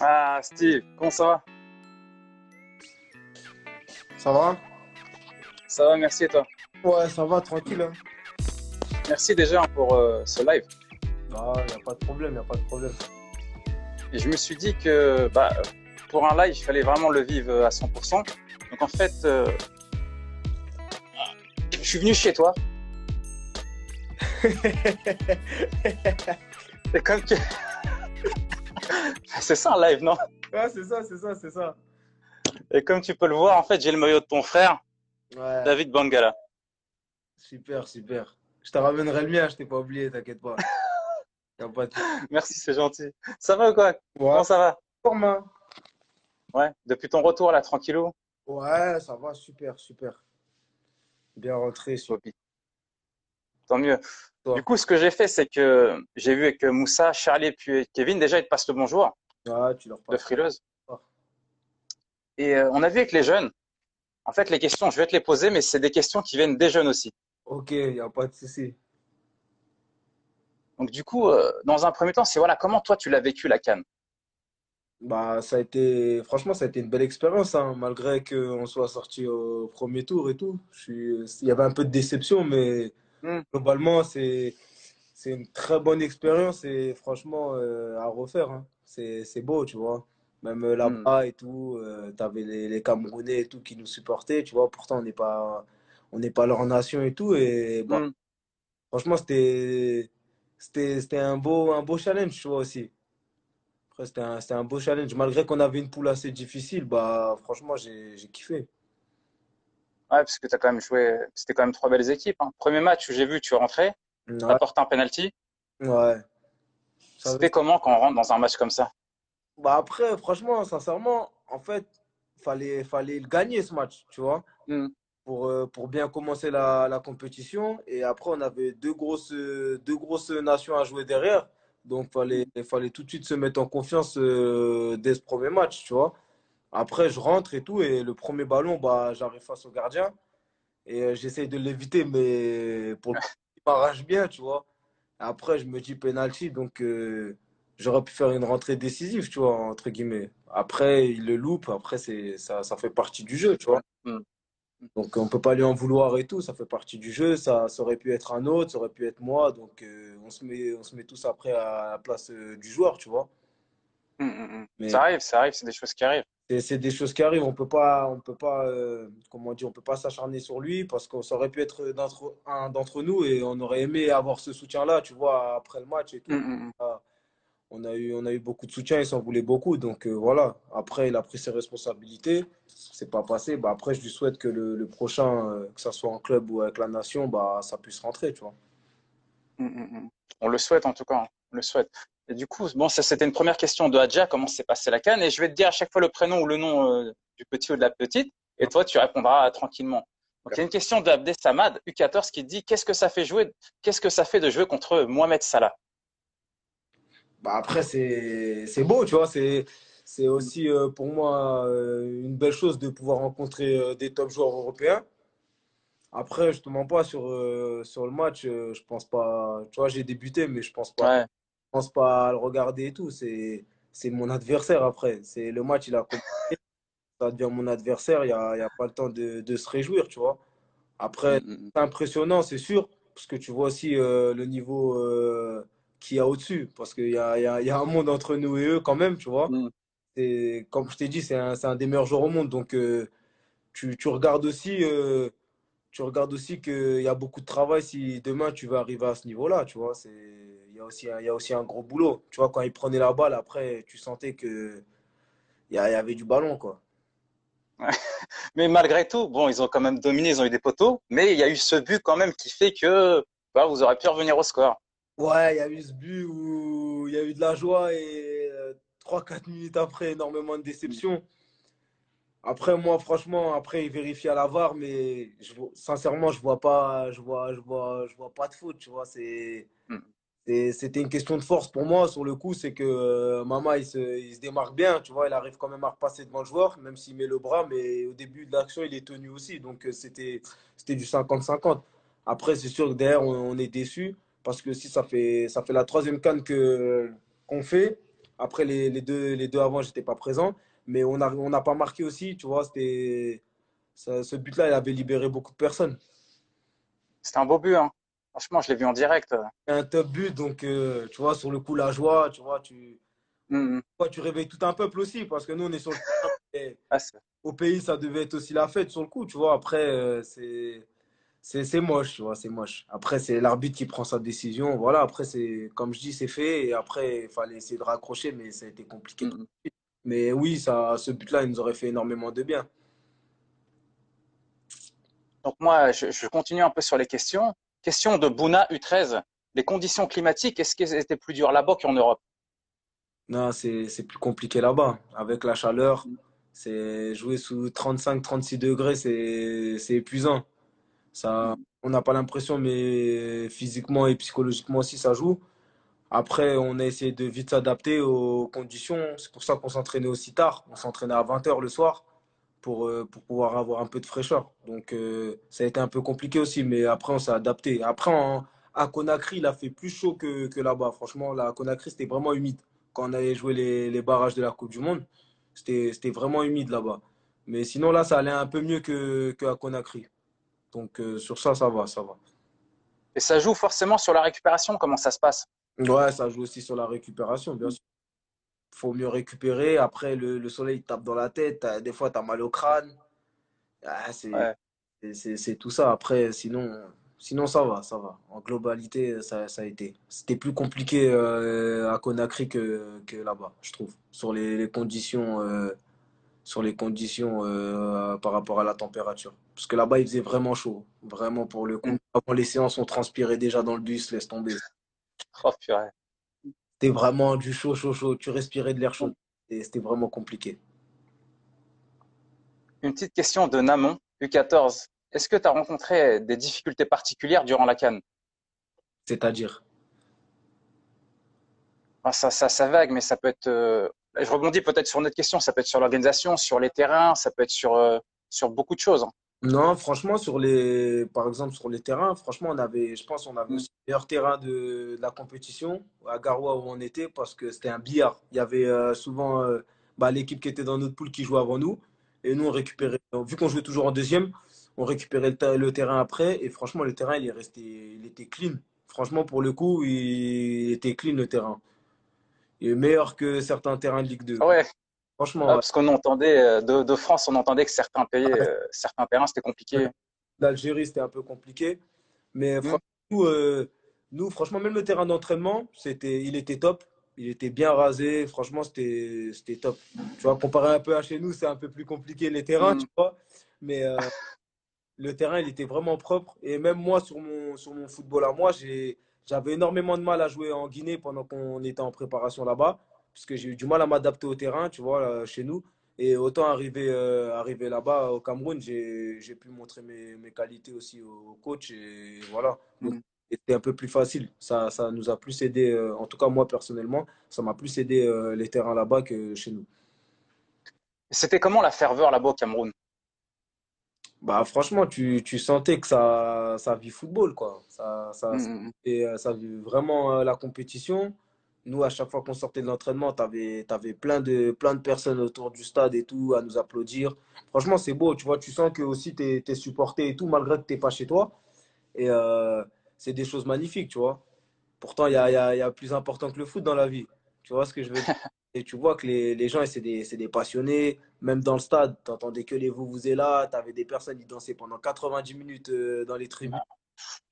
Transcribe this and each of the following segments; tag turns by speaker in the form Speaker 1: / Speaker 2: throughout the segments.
Speaker 1: Ah, Steve, comment ça va?
Speaker 2: Ça va?
Speaker 1: Ça va, merci et toi?
Speaker 2: Ouais, ça va, tranquille. Hein.
Speaker 1: Merci déjà pour euh, ce live.
Speaker 2: Ah, y a pas de problème, y a pas de problème.
Speaker 1: Et je me suis dit que bah, pour un live, il fallait vraiment le vivre à 100%. Donc en fait, euh, je suis venu chez toi. Et comme tu... c'est ça un live, non
Speaker 2: Ouais, c'est ça, c'est ça, c'est ça.
Speaker 1: Et comme tu peux le voir, en fait, j'ai le maillot de ton frère,
Speaker 2: Ouais,
Speaker 1: David Bangala.
Speaker 2: super, super. Je te ramènerai le mien, je t'ai pas oublié, t'inquiète pas. De...
Speaker 1: Merci, c'est gentil. Ça va ou quoi
Speaker 2: Ouais,
Speaker 1: Comment ça va
Speaker 2: format.
Speaker 1: Ouais, depuis ton retour là, tranquillou
Speaker 2: Ouais, ça va, super, super. Bien rentré sur.
Speaker 1: Tant mieux.
Speaker 2: Toi.
Speaker 1: Du coup, ce que j'ai fait, c'est que j'ai vu avec Moussa, Charlie et puis Kevin, déjà, ils te passent le bonjour
Speaker 2: Ouais, tu leur
Speaker 1: de
Speaker 2: parles.
Speaker 1: frileuse.
Speaker 2: Oh.
Speaker 1: Et euh, on a vu avec les jeunes, en fait, les questions, je vais te les poser, mais c'est des questions qui viennent des jeunes aussi.
Speaker 2: Ok, y a pas de souci.
Speaker 1: Donc, du coup, euh, dans un premier temps, c'est voilà, comment toi, tu l'as vécu la canne?
Speaker 2: Bah, ça a été, franchement, ça a été une belle expérience, hein, malgré qu'on soit sorti au premier tour et tout. Je suis, il y avait un peu de déception, mais
Speaker 1: Hmm.
Speaker 2: globalement, c'est, c'est une très bonne expérience et franchement, euh, à refaire, hein. C'est, beau, tu vois. Même euh, là-bas et tout, euh, t'avais les, les Camerounais et tout qui nous supportaient, tu vois. Pourtant, on n'est pas, on n'est pas leur nation et tout. Et bah,
Speaker 1: Hmm.
Speaker 2: franchement, c'était, un beau, un beau challenge, tu vois, aussi. Après, c'était un, un beau challenge. Malgré qu'on avait une poule assez difficile, bah, franchement, j'ai, kiffé.
Speaker 1: Ouais, parce que tu as quand même joué, c'était quand même trois belles équipes. hein. Premier match où j'ai vu, tu rentrais, tu
Speaker 2: Ouais,
Speaker 1: as porté un penalty.
Speaker 2: ouais. Ça-
Speaker 1: C'était comment quand on rentre dans un match comme ça?
Speaker 2: Bah après, franchement, sincèrement, en fait, fallait, fallait le gagner ce match, tu vois,
Speaker 1: Hmm.
Speaker 2: pour, euh, pour bien commencer la, la compétition. Et après, on avait deux grosses, deux grosses nations à jouer derrière. Donc, fallait, fallait tout de suite se mettre en confiance euh, dès ce premier match, tu vois? Après, je rentre et tout, et le premier ballon, bah, j'arrive face au gardien. Et euh, j'essaye de l'éviter, mais pour le coup, il m'arrache bien, tu vois? Après, je me dis penalty, donc euh, j'aurais pu faire une rentrée décisive, tu vois, entre guillemets. Après, il le loupe, après, c'est, ça, ça fait partie du jeu, tu vois. Donc, on peut pas lui en vouloir et tout, ça fait partie du jeu. Ça, ça aurait pu être un autre, ça aurait pu être moi. Donc, euh, on se met, on se met tous après à la place euh, du joueur, tu vois.
Speaker 1: Hmm, hmm.
Speaker 2: Mais-
Speaker 1: Ça arrive, ça arrive, c'est des choses qui arrivent.
Speaker 2: C'est des choses qui arrivent. On peut pas, on peut pas, euh, comment dire, on peut pas s'acharner sur lui parce ça aurait pu être d'entre- un d'entre nous et on aurait aimé avoir ce soutien-là, tu vois, après le match et tout.
Speaker 1: Hmm, hmm, hmm.
Speaker 2: On a eu, on a eu beaucoup de soutien, il s'en voulait beaucoup. Donc euh, voilà. Après, il a pris ses responsabilités. C'est pas passé. Bah, après, je lui souhaite que le, le prochain, euh, que ça soit en club ou avec la nation, bah, ça puisse rentrer, tu vois.
Speaker 1: Mm, mm, mm. On le souhaite en tout cas, hein. on le souhaite. Et du coup, bon, ça c'était une première question de Hadja, comment s'est passé la canne, et je vais te dire à chaque fois le prénom ou le nom euh, du petit ou de la petite, et toi tu répondras tranquillement. Donc il y a une question d'Abdé Samad, U14, qui dit qu'est-ce que ça fait jouer, qu'est-ce que ça fait de jouer contre Mohamed Salah?
Speaker 2: Bah après, c'est c'est beau, tu vois. C'est c'est aussi euh, pour moi euh, une belle chose de pouvoir rencontrer euh, des top joueurs européens. Après, je te mens pas sur, sur le match. je pense pas. Tu vois, j'ai débuté, mais je pense pas,
Speaker 1: Ouais,
Speaker 2: je pense pas à le regarder et tout. C'est c'est mon adversaire après. C'est le match, il a commencé, ça devient mon adversaire. Il y a, y a pas le temps de, de se réjouir, tu vois. Après,
Speaker 1: Mm, mm,
Speaker 2: c'est impressionnant, c'est sûr, parce que tu vois aussi euh, le niveau euh, qu'il y a au-dessus, parce qu'il y y y a un monde entre nous et eux quand même, tu vois.
Speaker 1: mm.
Speaker 2: Et comme je t'ai dit, c'est un, c'est un des meilleurs joueurs au monde, donc euh, tu, tu regardes aussi, tu regardes aussi qu'il y a beaucoup de travail si demain tu veux arriver à ce niveau-là, tu vois. C'est, a aussi un, il y a aussi un gros boulot. Tu vois, quand il prenait la balle, après, tu sentais que il y, avait du ballon, quoi.
Speaker 1: Mais malgré tout, bon, ils ont quand même dominé, ils ont eu des poteaux, mais il y a eu ce but quand même qui fait que bah, vous aurez pu revenir au score.
Speaker 2: Ouais, il y a eu ce but où il y a eu de la joie et euh, 3-4 minutes après, énormément de déception. Après, moi, franchement, après, il vérifie à la VAR, mais je, sincèrement, je vois pas, je vois, je vois, je vois pas de faute, tu vois. C'est,
Speaker 1: Mm.
Speaker 2: C'était une question de force pour moi. Sur le coup, c'est que euh, Mama, il se, il se démarque bien, tu vois. Il arrive quand même à repasser devant le joueur, même s'il met le bras, mais au début de l'action, il est tenu aussi. Donc, euh, c'était, du 50-50. Après, c'est sûr que derrière, on, est déçu parce que si ça fait, ça fait la troisième canne qu'on fait Après, les, les deux, les deux avant, j'étais pas présent. Mais on n'a on n'a pas marqué aussi, tu vois. C'était, ce but-là, il avait libéré beaucoup de personnes.
Speaker 1: C'était un beau but, hein. Franchement, je l'ai vu en direct.
Speaker 2: Un top but, donc, euh, tu vois, sur le coup, la joie, tu vois, tu,
Speaker 1: Mm, mm.
Speaker 2: toi, tu réveilles tout un peuple aussi, parce que nous, on est sur le
Speaker 1: Ah, c'est-
Speaker 2: au pays, ça devait être aussi la fête sur le coup, tu vois. Après, euh, c'est, c'est, moche, tu vois, c'est moche. Après, c'est l'arbitre qui prend sa décision. Voilà, après, c'est, comme je dis, c'est fait. Et après, il fallait essayer de raccrocher, mais ça a été compliqué.
Speaker 1: Mm, mm.
Speaker 2: Mais oui, ça, ce but-là, il nous aurait fait énormément de bien.
Speaker 1: Donc moi, je, je continue un peu sur les questions. Question de Bouna U13. Les conditions climatiques, est-ce qu'elles étaient plus dures là-bas qu'en Europe?
Speaker 2: Non, c'est, plus compliqué là-bas. Avec la chaleur, c'est jouer sous 35-36 degrés, c'est, épuisant. Ça, on n'a pas l'impression, mais physiquement et psychologiquement aussi, ça joue. Après, on a essayé de vite s'adapter aux conditions. C'est pour ça qu'on s'entraînait aussi tard. On s'entraînait à 20 heures le soir pour, euh, pour pouvoir avoir un peu de fraîcheur. Donc, euh, ça a été un peu compliqué aussi, mais après, on s'est adapté. Après, en- à Conakry, il a fait plus chaud que, que là-bas. Franchement, là, à Conakry, c'était vraiment humide. Quand on allait jouer les, les barrages de la Coupe du Monde, c'était, vraiment humide là-bas. Mais sinon, là, ça allait un peu mieux que, que Conakry. Donc, euh, sur ça, ça va, ça va.
Speaker 1: Et ça joue forcément sur la récupération, comment ça se passe?
Speaker 2: Ouais, ça joue aussi sur la récupération, bien sûr. Faut mieux récupérer. Après, le, le soleil te tape dans la tête. Des fois, tu as mal au crâne. Ah, c'est
Speaker 1: Ouais.
Speaker 2: tout ça. Après, sinon, sinon, ça va, ça va. En globalité, ça, ça a été. C'était plus compliqué euh, à Conakry que, que là-bas, je trouve. Sur les, les conditions, euh, sur les conditions euh, par rapport à la température. Parce que là-bas, il faisait vraiment chaud. Vraiment, pour le coup.
Speaker 1: Mm.
Speaker 2: Avant les séances, on transpirait déjà dans le bus, laisse tomber.
Speaker 1: Oh, purée.
Speaker 2: C'était vraiment du chaud, chaud, chaud. Tu respirais de l'air chaud. Et c'était vraiment compliqué.
Speaker 1: Une petite question de Namon, U14. Est-ce que tu as rencontré des difficultés particulières durant la CAN?
Speaker 2: C'est-à-dire?
Speaker 1: Enfin, ça, ça, ça vague, mais ça peut être. euh, Je rebondis peut-être sur notre question. Ça peut être sur l'organisation, sur les terrains, ça peut être sur, euh, sur beaucoup de choses.
Speaker 2: Non, franchement, sur les, par exemple, sur les terrains, franchement, on avait, je pense, on avait
Speaker 1: Mm.
Speaker 2: aussi le meilleur terrain de, de la compétition à Garoua où on était parce que c'était un billard. Il y avait euh, souvent euh, bah, l'équipe qui était dans notre poule qui jouait avant nous et nous on récupérait. Vu qu'on jouait toujours en deuxième, on récupérait le, ter- le terrain après et franchement, le terrain il est resté, il était clean. Franchement, pour le coup, il était clean le terrain. Il est meilleur que certains terrains de Ligue 2.
Speaker 1: Ah Ouais,
Speaker 2: Franchement,
Speaker 1: ah, parce qu'on entendait euh, de, de France, on entendait que certains pays, euh, certains terrains, c'était compliqué.
Speaker 2: l'Algérie, c'était un peu compliqué. Mais
Speaker 1: Mm.
Speaker 2: franchement, nous, euh, nous, franchement, même le terrain d'entraînement, c'était, il était top. Il était bien rasé. Franchement, c'était, c'était top. Tu vois, comparé un peu à chez nous, c'est un peu plus compliqué les terrains,
Speaker 1: Mm.
Speaker 2: tu vois. Mais euh, le terrain, il était vraiment propre. Et même moi, sur mon, sur mon football à moi, j'ai, j'avais énormément de mal à jouer en Guinée pendant qu'on était en préparation là-bas. Parce que j'ai eu du mal à m'adapter au terrain, tu vois, là, chez nous. Et autant arriver, euh, arriver là-bas au Cameroun, j'ai, pu montrer mes, mes qualités aussi au coach. Et voilà.
Speaker 1: Mm.
Speaker 2: c'était un peu plus facile. Ça, ça nous a plus aidé, euh, en tout cas moi personnellement, ça m'a plus aidé euh, les terrains là-bas que chez nous.
Speaker 1: C'était comment la ferveur là-bas au Cameroun?
Speaker 2: Bah, franchement, tu, tu sentais que ça, ça vit football, quoi. Ça, ça,
Speaker 1: Mm,
Speaker 2: ça,
Speaker 1: mm, mm.
Speaker 2: et, euh, ça vit vraiment euh, la compétition. Nous, à chaque fois qu'on sortait de l'entraînement, tu avais, plein de, plein de personnes autour du stade et tout à nous applaudir. Franchement, c'est beau, tu vois, tu sens que aussi tu es, supporté et tout, malgré que tu n'es pas chez toi. Et euh, c'est des choses magnifiques, tu vois. Pourtant, il y a, il y a- il y a plus important que le foot dans la vie. Tu vois ce que je veux dire? Et tu vois que les, les gens, c'est des, des passionnés. Même dans le stade, tu n'entendais que les vous-vous-là. Tu avais des personnes qui dansaient pendant 90 minutes euh, dans les tribunes.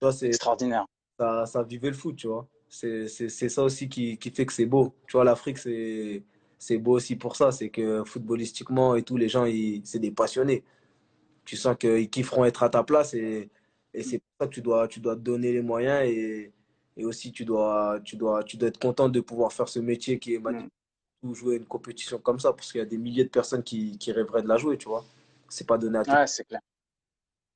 Speaker 2: Vois, c'est,
Speaker 1: Extraordinaire.
Speaker 2: ça, ça vivait le foot, tu vois. C'est, ça aussi qui, qui fait que c'est beau. Tu vois, l'Afrique, c'est, c'est beau aussi pour ça. C'est que footballistiquement et tout, les gens, c'est des passionnés. Tu sens qu'ils kifferont être à ta place et, et c'est pour ça que tu dois, tu dois te donner les moyens et, et aussi tu dois, tu, dois, tu dois être content de pouvoir faire ce métier qui est magnifique, ou jouer une compétition comme ça parce qu'il y a des milliers de personnes qui, qui rêveraient de la jouer, tu vois. C'est pas donné à tout.
Speaker 1: Ouais, c'est clair.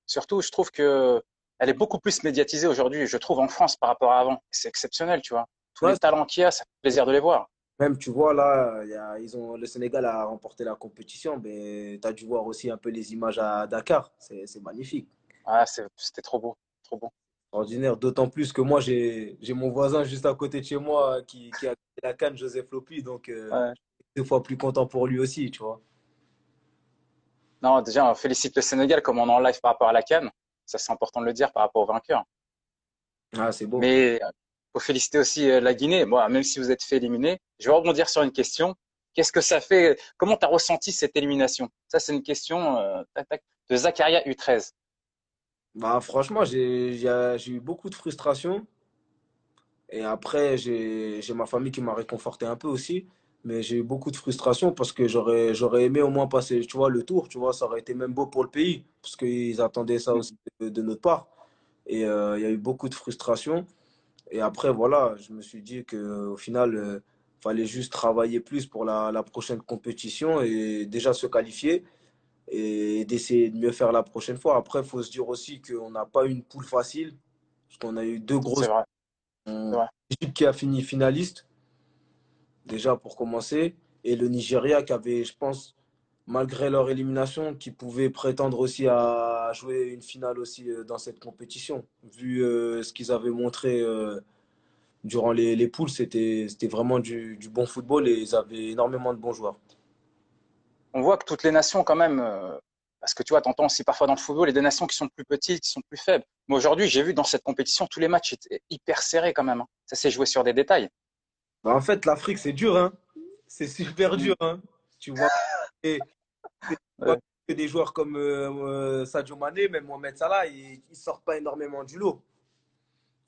Speaker 1: Surtout, je trouve que elle est beaucoup plus médiatisée aujourd'hui, je trouve, en France par rapport à avant. C'est exceptionnel, tu vois. Tous
Speaker 2: Ouais.
Speaker 1: les talents qu'il y a, ça fait plaisir de les voir.
Speaker 2: Même, tu vois, là, il y a, ils ont, le Sénégal a remporté la compétition, mais tu as dû voir aussi un peu les images à Dakar. C'est magnifique.
Speaker 1: Ah, c'était trop beau, trop beau.
Speaker 2: Ordinaire, d'autant plus que moi, j'ai mon voisin juste à côté de chez moi qui, qui a la canne, Joseph Lopi, donc euh, deux fois plus content pour lui aussi, tu vois.
Speaker 1: Non, déjà, on félicite le Sénégal comme on est en live par rapport à la canne. Ça, c'est important de le dire par rapport au vainqueur.
Speaker 2: Ah, c'est beau.
Speaker 1: Mais il faut féliciter aussi euh, la Guinée. Moi, même si vous êtes fait éliminer, je vais rebondir sur une question. Qu'est-ce que ça fait Comment tu as ressenti cette élimination? Ça, c'est une question euh, de Zakaria U13.
Speaker 2: Bah, franchement, j'ai eu beaucoup de frustration. Et après, j'ai ma famille qui m'a réconforté un peu aussi. Mais j'ai eu beaucoup de frustration parce que j'aurais aimé au moins passer tu vois, le tour. Tu vois, ça aurait été même beau pour le pays parce qu'ils attendaient ça aussi de, notre part. Et euh, il y a eu beaucoup de frustration. Et après, voilà, je me suis dit qu'au final, il euh, fallait juste travailler plus pour la, la prochaine compétition et déjà se qualifier et d'essayer de mieux faire la prochaine fois. Après, il faut se dire aussi qu'on n'a pas une poule facile, parce qu'on a eu deux grosses. L'Égypte qui a fini finaliste, déjà pour commencer, et le Nigeria qui avait, je pense, malgré leur élimination, qui pouvait prétendre aussi à jouer une finale aussi euh, dans cette compétition. Vu euh, ce qu'ils avaient montré euh, durant les, les poules, c'était vraiment du, bon football et ils avaient énormément de bons joueurs
Speaker 1: on voit que toutes les nations, quand même, parce que tu vois, t'entends aussi parfois dans le football, a des nations qui sont plus petites, qui sont plus faibles. Mais aujourd'hui, j'ai vu dans cette compétition, tous les matchs étaient hyper serrés quand même. Hein. Ça s'est joué sur des détails.
Speaker 2: Bah, en fait, l'Afrique, c'est dur. Hein. C'est super dur. Hein. Tu vois, que des joueurs comme euh, euh, Sadio Mané, même Mohamed Salah, ils ne sortent pas énormément du lot.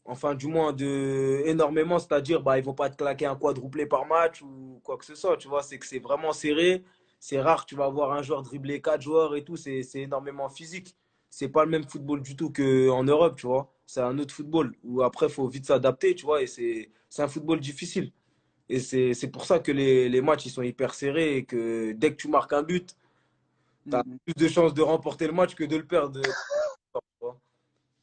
Speaker 2: Enfin, du moins, de, énormément, c'est-à-dire, bah, ils ne vont pas te claquer un quadruplé par match ou quoi que ce soit. Tu vois, c'est que c'est vraiment serré c'est rare, tu vas voir un joueur dribbler quatre joueurs et tout, c'est énormément physique. C'est pas le même football du tout qu'en Europe, tu vois. C'est un autre football où après, il faut vite s'adapter, tu vois, et c'est un football difficile. Et c'est pour ça que les, les, matchs, ils sont hyper serrés et que dès que tu marques un but, tu as mm-hmm. plus de chances de remporter le match que de le perdre.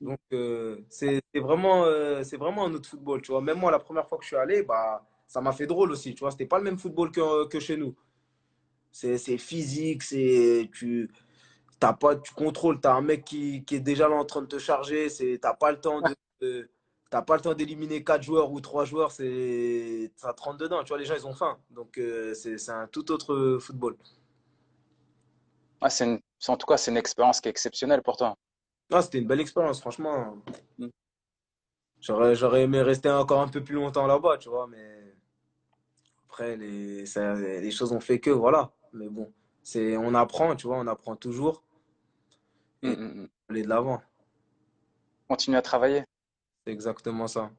Speaker 2: Donc, euh, c'est vraiment, euh, c'est vraiment un autre football, tu vois. Même moi, la première fois que je suis allé, bah, ça m'a fait drôle aussi, tu vois. C'était pas le même football que, que chez nous. C'est physique, c'est tu as pas tu contrôles, tu as un mec qui, qui, est déjà là en train de te charger, c'est t'as pas le temps de, pas le temps d'éliminer quatre joueurs ou trois joueurs, c'est ça te rentre dedans, tu vois les gens ils ont faim. Donc euh, c'est un tout autre football.
Speaker 1: Ah, en tout cas c'est une expérience qui est exceptionnelle pour toi.
Speaker 2: Ah, c'était une belle expérience franchement. Mm. J'aurais aimé rester encore un peu plus longtemps là-bas, tu vois, mais après les, ça, les choses ont fait que voilà. Mais bon, c'est on apprend, tu vois, on apprend toujours. Mm, mm, mm. aller de l'avant.
Speaker 1: Continuer à travailler.
Speaker 2: C'est exactement ça.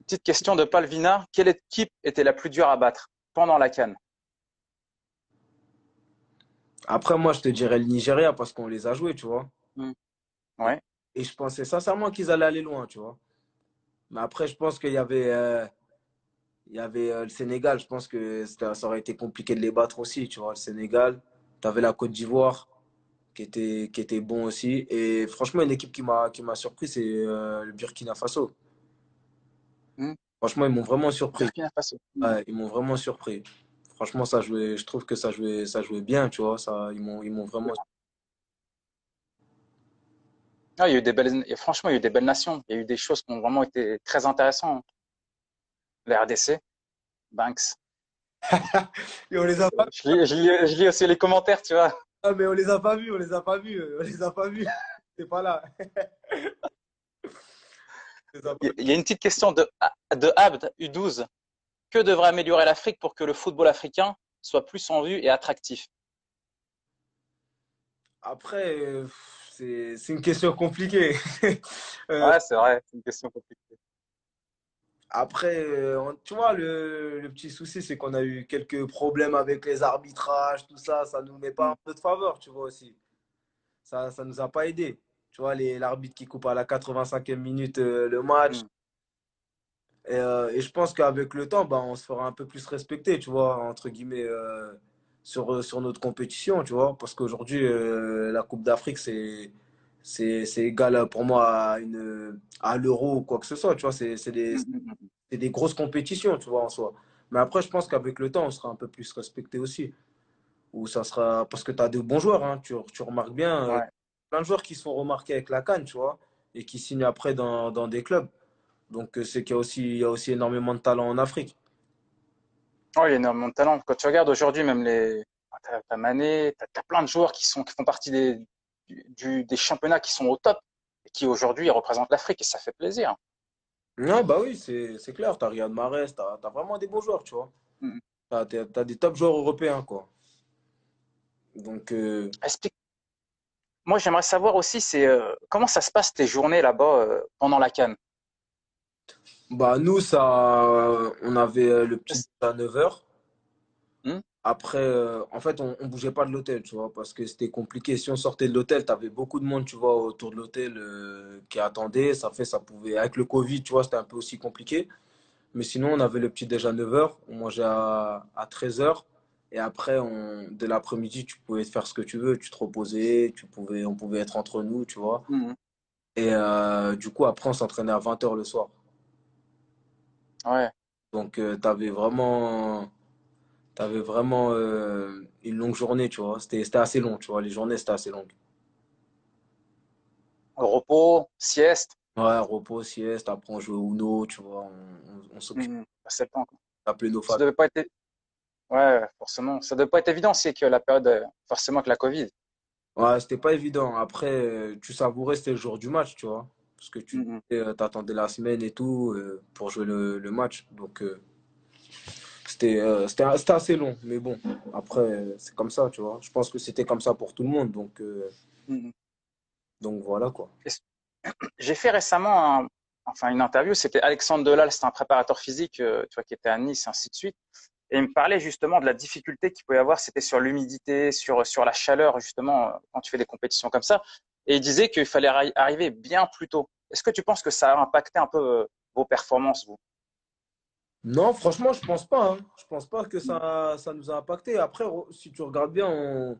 Speaker 1: Petite question de Palvina. Quelle équipe était la plus dure à battre pendant la Cannes
Speaker 2: Après, moi, je te dirais le Nigeria parce qu'on les a joués, tu vois.
Speaker 1: Ouais.
Speaker 2: Et je pensais sincèrement qu'ils allaient aller loin, tu vois. Mais après, je pense qu'il y avait. Euh, il y avait euh, le Sénégal, je pense que ça aurait été compliqué de les battre aussi, tu vois. Le Sénégal, tu avais la Côte d'Ivoire qui était, qui était bon aussi. Et franchement, une équipe qui m'a surpris, c'est euh, le Burkina Faso. Hmm. Franchement, ils m'ont vraiment surpris.
Speaker 1: Burkina Faso.
Speaker 2: ils m'ont vraiment surpris. Franchement, ça jouait, je trouve que ça jouait, ça jouait bien, tu vois. Ça, ils m'ont vraiment.
Speaker 1: Ah, il y a eu des belles, franchement, il y a eu des belles nations. Il y a eu des choses qui ont vraiment été très intéressantes la RDC, Banks.
Speaker 2: on les a pas...
Speaker 1: je, lis, je, lis, aussi les commentaires, tu vois.
Speaker 2: Ah, mais on les a pas vus, on les a pas vus, on les a pas vus. C'est pas là.
Speaker 1: Il y a une petite question de, de Abd U12. Que devrait améliorer l'Afrique pour que le football africain soit plus en vue et attractif?
Speaker 2: Après, c'est une question compliquée.
Speaker 1: Euh, ouais, c'est vrai, c'est une question compliquée.
Speaker 2: Après, euh, tu vois, le, le petit souci, c'est qu'on a eu quelques problèmes avec les arbitrages, tout ça. Ça ne nous met pas un peu de faveur, tu vois aussi. Ça ne nous a pas aidé. Tu vois, l'arbitre qui coupe à la 85e minute euh, le match. Mm. Euh, et, je pense qu'avec le temps, bah, on se fera un peu plus respecter, tu vois, entre guillemets, sur, sur notre compétition, tu vois. Parce qu'aujourd'hui, la Coupe d'Afrique, c'est c'est égal pour moi à, une, à l'euro ou quoi que ce soit. Tu vois, c'est des, mm, mm, mm. des grosses compétitions, tu vois, en soi. Mais après, je pense qu'avec le temps, on sera un peu plus respecté aussi. Ou ça sera. Parce que tu as de bons joueurs, hein, tu, tu remarques bien. Euh, plein de joueurs qui sont remarqués avec la canne, tu vois. et qui signent après dans, dans des clubs. Donc, c'est qu'il y, a aussi, il y a aussi énormément de talent en Afrique.
Speaker 1: Oh, il y a énormément de talent. Quand tu regardes aujourd'hui, même les. T'as as Mané, t'as as plein de joueurs qui, sont, qui font partie des, du, des championnats qui sont au top et qui aujourd'hui représentent l'Afrique et ça fait plaisir.
Speaker 2: Non, bah oui, c'est clair. T'as Riyad Mahrez, t'as as vraiment des beaux joueurs, tu vois. Mm. T'as as, des top joueurs européens, quoi. Donc. Euh...
Speaker 1: Explique. Moi, j'aimerais savoir aussi, c'est euh, comment ça se passe tes journées là-bas euh, pendant la Cannes
Speaker 2: Bah, nous, ça, on avait le petit à 9h. Après, euh, en fait, on, ne bougeait pas de l'hôtel, tu vois, parce que c'était compliqué. Si on sortait de l'hôtel, tu avais beaucoup de monde, tu vois, autour de l'hôtel euh, qui attendait. Ça fait, ça pouvait, avec le Covid, tu vois, c'était un peu aussi compliqué. Mais sinon, on avait le petit déj à 9h, on mangeait à, 13h. Et après, on, de l'après-midi, tu pouvais faire ce que tu veux, tu te reposais, tu pouvais, on pouvait être entre nous, tu vois. Mmh. Et euh, du coup, après, on s'entraînait à 20h le soir.
Speaker 1: Ouais.
Speaker 2: Donc, tu avais vraiment tu avais vraiment euh, une longue journée, tu vois. C'était assez long, tu vois. Les journées, c'était assez long.
Speaker 1: Repos, sieste?
Speaker 2: Ouais, repos, sieste. Après, on jouait au Uno, tu vois. On, on, s'occupe.
Speaker 1: Mmh, septembre.
Speaker 2: Appelé nos
Speaker 1: Ça devait pas être. Ouais, forcément. Ça devait pas être évident, c'est que la période, euh, forcément, que la Covid.
Speaker 2: Ouais, c'était pas évident. Après, euh, tu savourais, c'était le jour du match, tu vois. Parce que tu mmh. attendais la semaine et tout pour jouer le, le match. Donc, euh, c'était assez long, mais bon, après, c'est comme ça, tu vois. Je pense que c'était comme ça pour tout le monde, donc, euh, mm-hmm. donc voilà quoi.
Speaker 1: J'ai fait récemment enfin, une interview, c'était Alexandre Delal, c'est un préparateur physique euh, tu vois, qui était à Nice, ainsi de suite. Et il me parlait justement de la difficulté qu'il pouvait y avoir, c'était sur l'humidité, sur, sur la chaleur, justement, quand tu fais des compétitions comme ça. Et il disait qu'il fallait arriver bien plus tôt. Est-ce que tu penses que ça a impacté un peu vos performances, vous?
Speaker 2: Non, franchement, je pense pas. Hein. Je pense pas que ça, ça nous a impacté. Après, si tu regardes bien, on,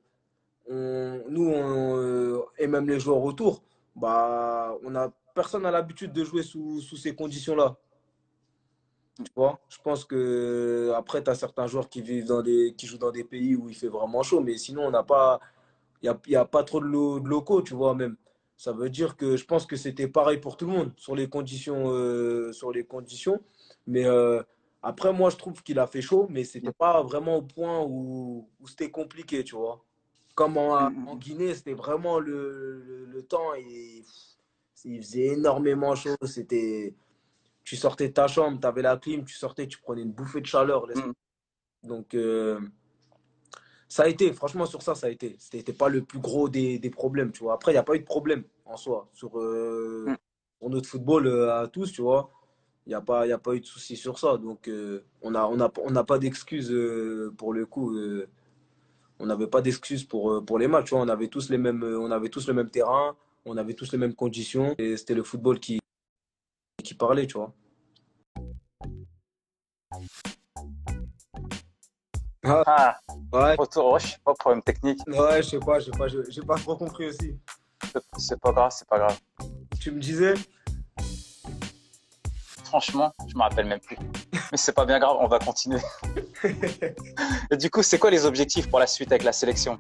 Speaker 2: nous euh, et même les joueurs autour, bah, on a personne n'a l'habitude de jouer sous, sous ces conditions-là. Tu vois? Je pense que après, tu as certains joueurs qui vivent dans des, qui jouent dans des pays où il fait vraiment chaud, mais sinon, on n'a pas, il n'y a, a, pas trop de, locaux, tu vois même. Ça veut dire que je pense que c'était pareil pour tout le monde sur les conditions, euh, sur les conditions. Mais euh, après, moi, je trouve qu'il a fait chaud, mais c'était pas vraiment au point où, où c'était compliqué, tu vois. Comme en, mm, mm, mm. Guinée, c'était vraiment le, le, temps et il faisait énormément chaud. C'était, tu sortais de ta chambre, tu avais la clim, tu sortais, tu prenais une bouffée de chaleur. Donc, euh, ça a été, franchement, sur ça, ça a été. C'était pas le plus gros des, des problèmes, tu vois. Après, il n'y a pas eu de problème en soi sur, euh, notre football à tous, tu vois. Il n'y a, pas, y a pas eu de souci sur ça. Donc, euh, on n'a on a, on a pas d'excuses euh, pour le coup. Euh, on n'avait pas d'excuses pour, pour les matchs. On, avait tous les mêmes, on avait tous le même terrain, on avait tous les mêmes conditions. Et c'était le football qui, qui parlait, tu vois.
Speaker 1: Ah, ouais. Retour, je sais pas, problème technique.
Speaker 2: Ouais, je sais pas, je sais pas, j'ai pas trop compris aussi.
Speaker 1: C'est pas grave, c'est pas grave.
Speaker 2: Tu me disais?
Speaker 1: Franchement, je me rappelle même plus. Mais c'est pas bien grave, on va continuer. Et du coup, c'est quoi les objectifs pour la suite avec la sélection?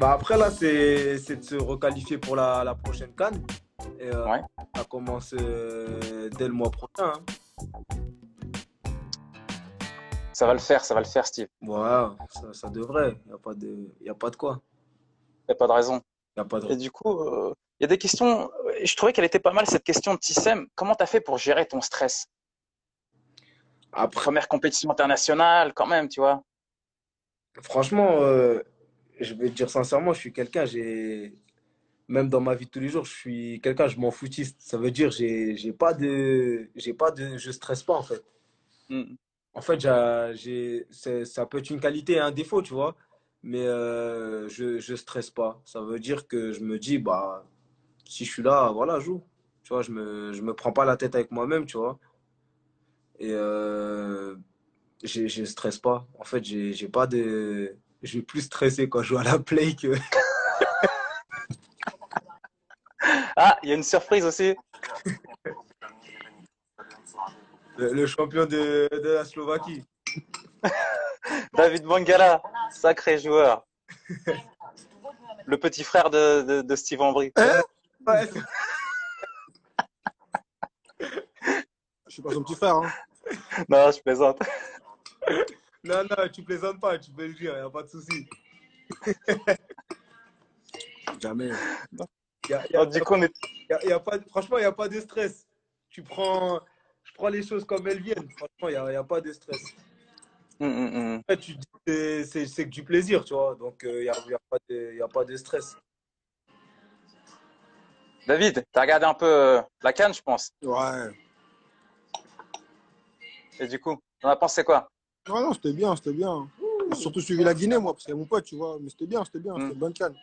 Speaker 2: Bah Après, là, c'est de se requalifier pour la, la prochaine Cannes. Et, euh, Ça commence euh, dès le mois prochain. Hein.
Speaker 1: Ça va le faire, ça va le faire, Steve.
Speaker 2: Ouais, ça, ça devrait. Il n'y a, pas de, y a pas de quoi.
Speaker 1: Il n'y a pas de raison.
Speaker 2: Y a pas de...
Speaker 1: Et du coup, euh, il y a des questions, je trouvais qu'elle était pas mal cette question de Tissem. Comment tu as fait pour gérer ton stress? Après, Première compétition internationale, quand même, tu vois.
Speaker 2: Franchement, euh, je vais te dire sincèrement, je suis quelqu'un, j'ai même dans ma vie de tous les jours, je suis quelqu'un, je m'en foutiste. Ça veut dire, j'ai, j'ai pas de, j'ai pas de, je stresse pas en fait. Hmm. En fait, j'ai, ça peut être une qualité et un défaut, tu vois. Mais euh, je, je stresse pas. Ça veut dire que je me dis, bah, si je suis là, voilà, joue. Tu vois, je me, je me prends pas la tête avec moi-même, tu vois. Et euh, je stresse pas. En fait, j'ai pas de. Je vais plus stresser quand je joue à la play que.
Speaker 1: ah, il y a une surprise aussi.
Speaker 2: Le, champion de, de, la Slovaquie.
Speaker 1: David Mangala, sacré joueur. le petit frère de, de, de Steve Ambry.
Speaker 2: Hein
Speaker 3: Je suis pas son petit frère. Hein.
Speaker 1: Non, je plaisante.
Speaker 2: Non, non, tu plaisantes pas, tu peux le dire, il n'y a pas de souci.
Speaker 3: Jamais.
Speaker 2: Y a- y a-
Speaker 1: Alors, du coup, on est...
Speaker 2: y a- y a pas, franchement, il n'y a pas de stress. Tu prends, prends les choses comme elles viennent. Franchement, il n'y a, y a pas de stress. En fait, tu dis que c'est c'est que du plaisir, tu vois. Donc, il n'y a, y a pas de- y a pas de stress.
Speaker 1: David, t'as regardé un peu euh, la canne, je pense.
Speaker 3: Ouais.
Speaker 1: Et du coup, on a pensé quoi?
Speaker 3: Ouais, non, c'était bien, c'était bien. J'ai surtout suivi la Guinée, moi, parce qu'il y a mon pote, tu vois. Mais c'était bien, c'était bien.
Speaker 1: Mm.
Speaker 3: C'était une bonne canne.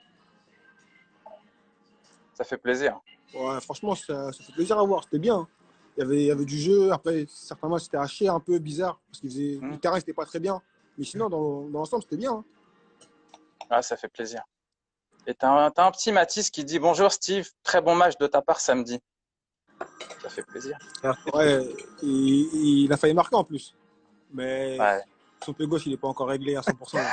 Speaker 1: Ça fait plaisir.
Speaker 3: Ouais, franchement, ça, ça fait plaisir à voir. C'était bien. Il y avait, il y avait du jeu. Après, certains matchs, c'était haché, un peu bizarre. Parce qu'il faisait...
Speaker 1: Mm.
Speaker 3: le terrain, c'était pas très bien. Mais sinon, dans, dans l'ensemble, c'était bien. hein.
Speaker 1: Ouais, ça fait plaisir. Et t'as un, petit Mathis qui dit Bonjour Steve, très bon match de ta part samedi. Ça fait plaisir.
Speaker 3: Ouais, il, il a failli marquer en plus. Mais
Speaker 1: Ouais.
Speaker 3: son pied gauche, il n'est pas encore réglé à 100%. là.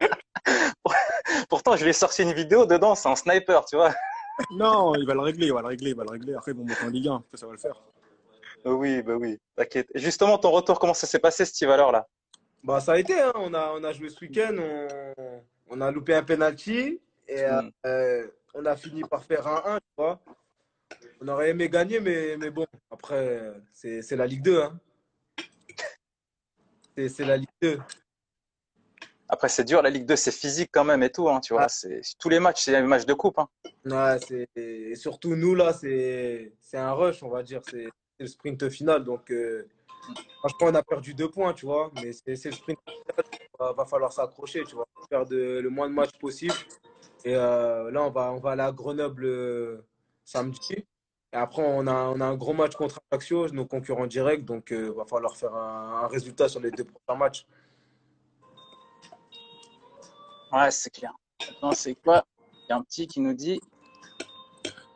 Speaker 1: Pourtant, je lui ai sorti une vidéo dedans, c'est un sniper, tu vois.
Speaker 3: Non, il va le régler, il va le régler, il va le régler. Après, ils vont monter en Ligue 1. Ça va le faire.
Speaker 1: Euh, Oui, bah oui, t'inquiète. Justement, ton retour, comment ça s'est passé, Steve, alors là?
Speaker 2: Bah, ça a été, hein. on, a, on a joué ce week-end, on, on a loupé un penalty et euh,
Speaker 1: Mm.
Speaker 2: euh, on a fini par faire un 1, tu vois. On aurait aimé gagner, mais, mais bon, après, c'est c'est la Ligue 2. Hein. C'est c'est la Ligue 2.
Speaker 1: Après, c'est dur, la Ligue 2, c'est physique quand même et tout, hein, tu vois.
Speaker 2: Ah.
Speaker 1: C'est tous les matchs, c'est un match de coupe. Hein.
Speaker 2: Ouais, c'est et surtout nous, là, c'est c'est un rush, on va dire. C'est le sprint final. Donc, euh, franchement, on a perdu deux points, tu vois. Mais c'est le sprint final. Va, va falloir s'accrocher, tu vois. Faire de, le moins de matchs possible. Et euh, là, on va, on va aller à Grenoble euh, samedi. Et après, on a, on a un gros match contre Ajaccio, nos concurrents directs. Donc, il va falloir faire un, un résultat sur les deux prochains matchs.
Speaker 1: Ouais, c'est clair. Maintenant, c'est quoi? Il y a un petit qui nous dit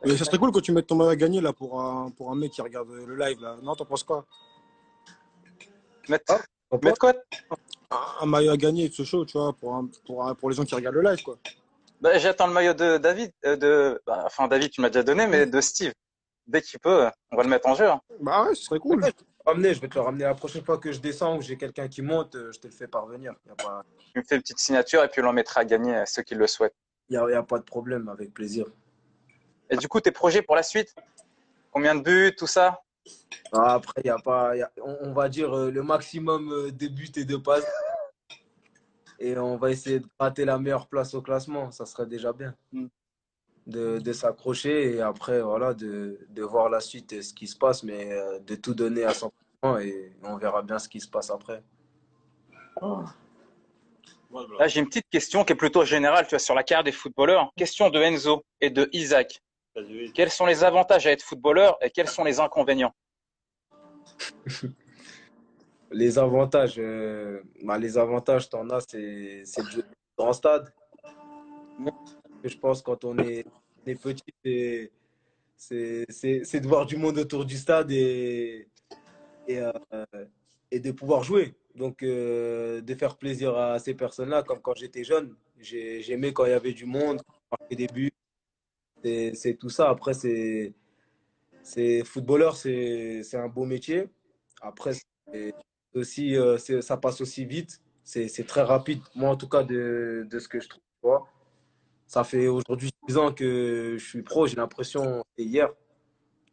Speaker 3: Mais ça serait cool que tu mettes ton maillot à gagner là, pour, un, pour un mec qui regarde le live. Là. Non, t'en penses quoi?
Speaker 1: Mettre,
Speaker 2: Ah,
Speaker 1: mettre quoi?
Speaker 3: Un, un maillot à gagner de ce show, tu vois, pour, un- pour, un- pour les gens qui regardent le live. quoi.
Speaker 1: bah, J'attends le maillot de David. euh, de... bah, enfin, David, tu m'as déjà donné, mais de Steve. Dès qu'il peut, on va le mettre en jeu. hein.
Speaker 3: Bah ouais, ce serait cool.
Speaker 2: Ouais, je vais te le ramener, je vais te le ramener la prochaine fois que je descends ou j'ai quelqu'un qui monte, euh, je te le fais parvenir. Il n'y a, pas-
Speaker 1: Tu me fais une petite signature et puis on l'en mettra à gagner à ceux qui le souhaitent.
Speaker 2: y a, y a pas de problème, avec plaisir.
Speaker 1: Et du coup, tes projets pour la suite? Combien de buts, tout ça?
Speaker 2: Ah, Après, y a pas, y a- on, on va dire euh, le maximum euh, de buts et de passes. Et on va essayer de rater la meilleure place au classement. Ça serait déjà bien.
Speaker 1: Mm.
Speaker 2: De, de s'accrocher et après, voilà, de, de voir la suite et ce qui se passe, mais euh, de tout donner à 100% et on verra bien ce qui se passe après.
Speaker 1: Là, j'ai une petite question qui est plutôt générale, tu vois, sur la carrière des footballeurs. Question de Enzo et de Isaac. Quels sont les avantages à être footballeur et quels sont les inconvénients?
Speaker 2: Les avantages, euh, bah, les avantages, t'en as, c'est c'est de jouer dans le stade. Je pense quand on est, est petit, c'est- de voir du monde autour du stade et, et, euh, de pouvoir jouer. Donc, euh, de faire plaisir à ces personnes-là, comme quand j'étais jeune. J'ai- J'aimais quand il y avait du monde, marquer des buts. C'est tout ça. Après, c'est footballeur, c'est un beau métier. Après, aussi, euh, ça passe aussi vite. C'est très rapide. Moi, en tout cas, de, de ce que je trouve. Ça fait aujourd'hui 6 ans que je suis pro. J'ai l'impression que c'est hier.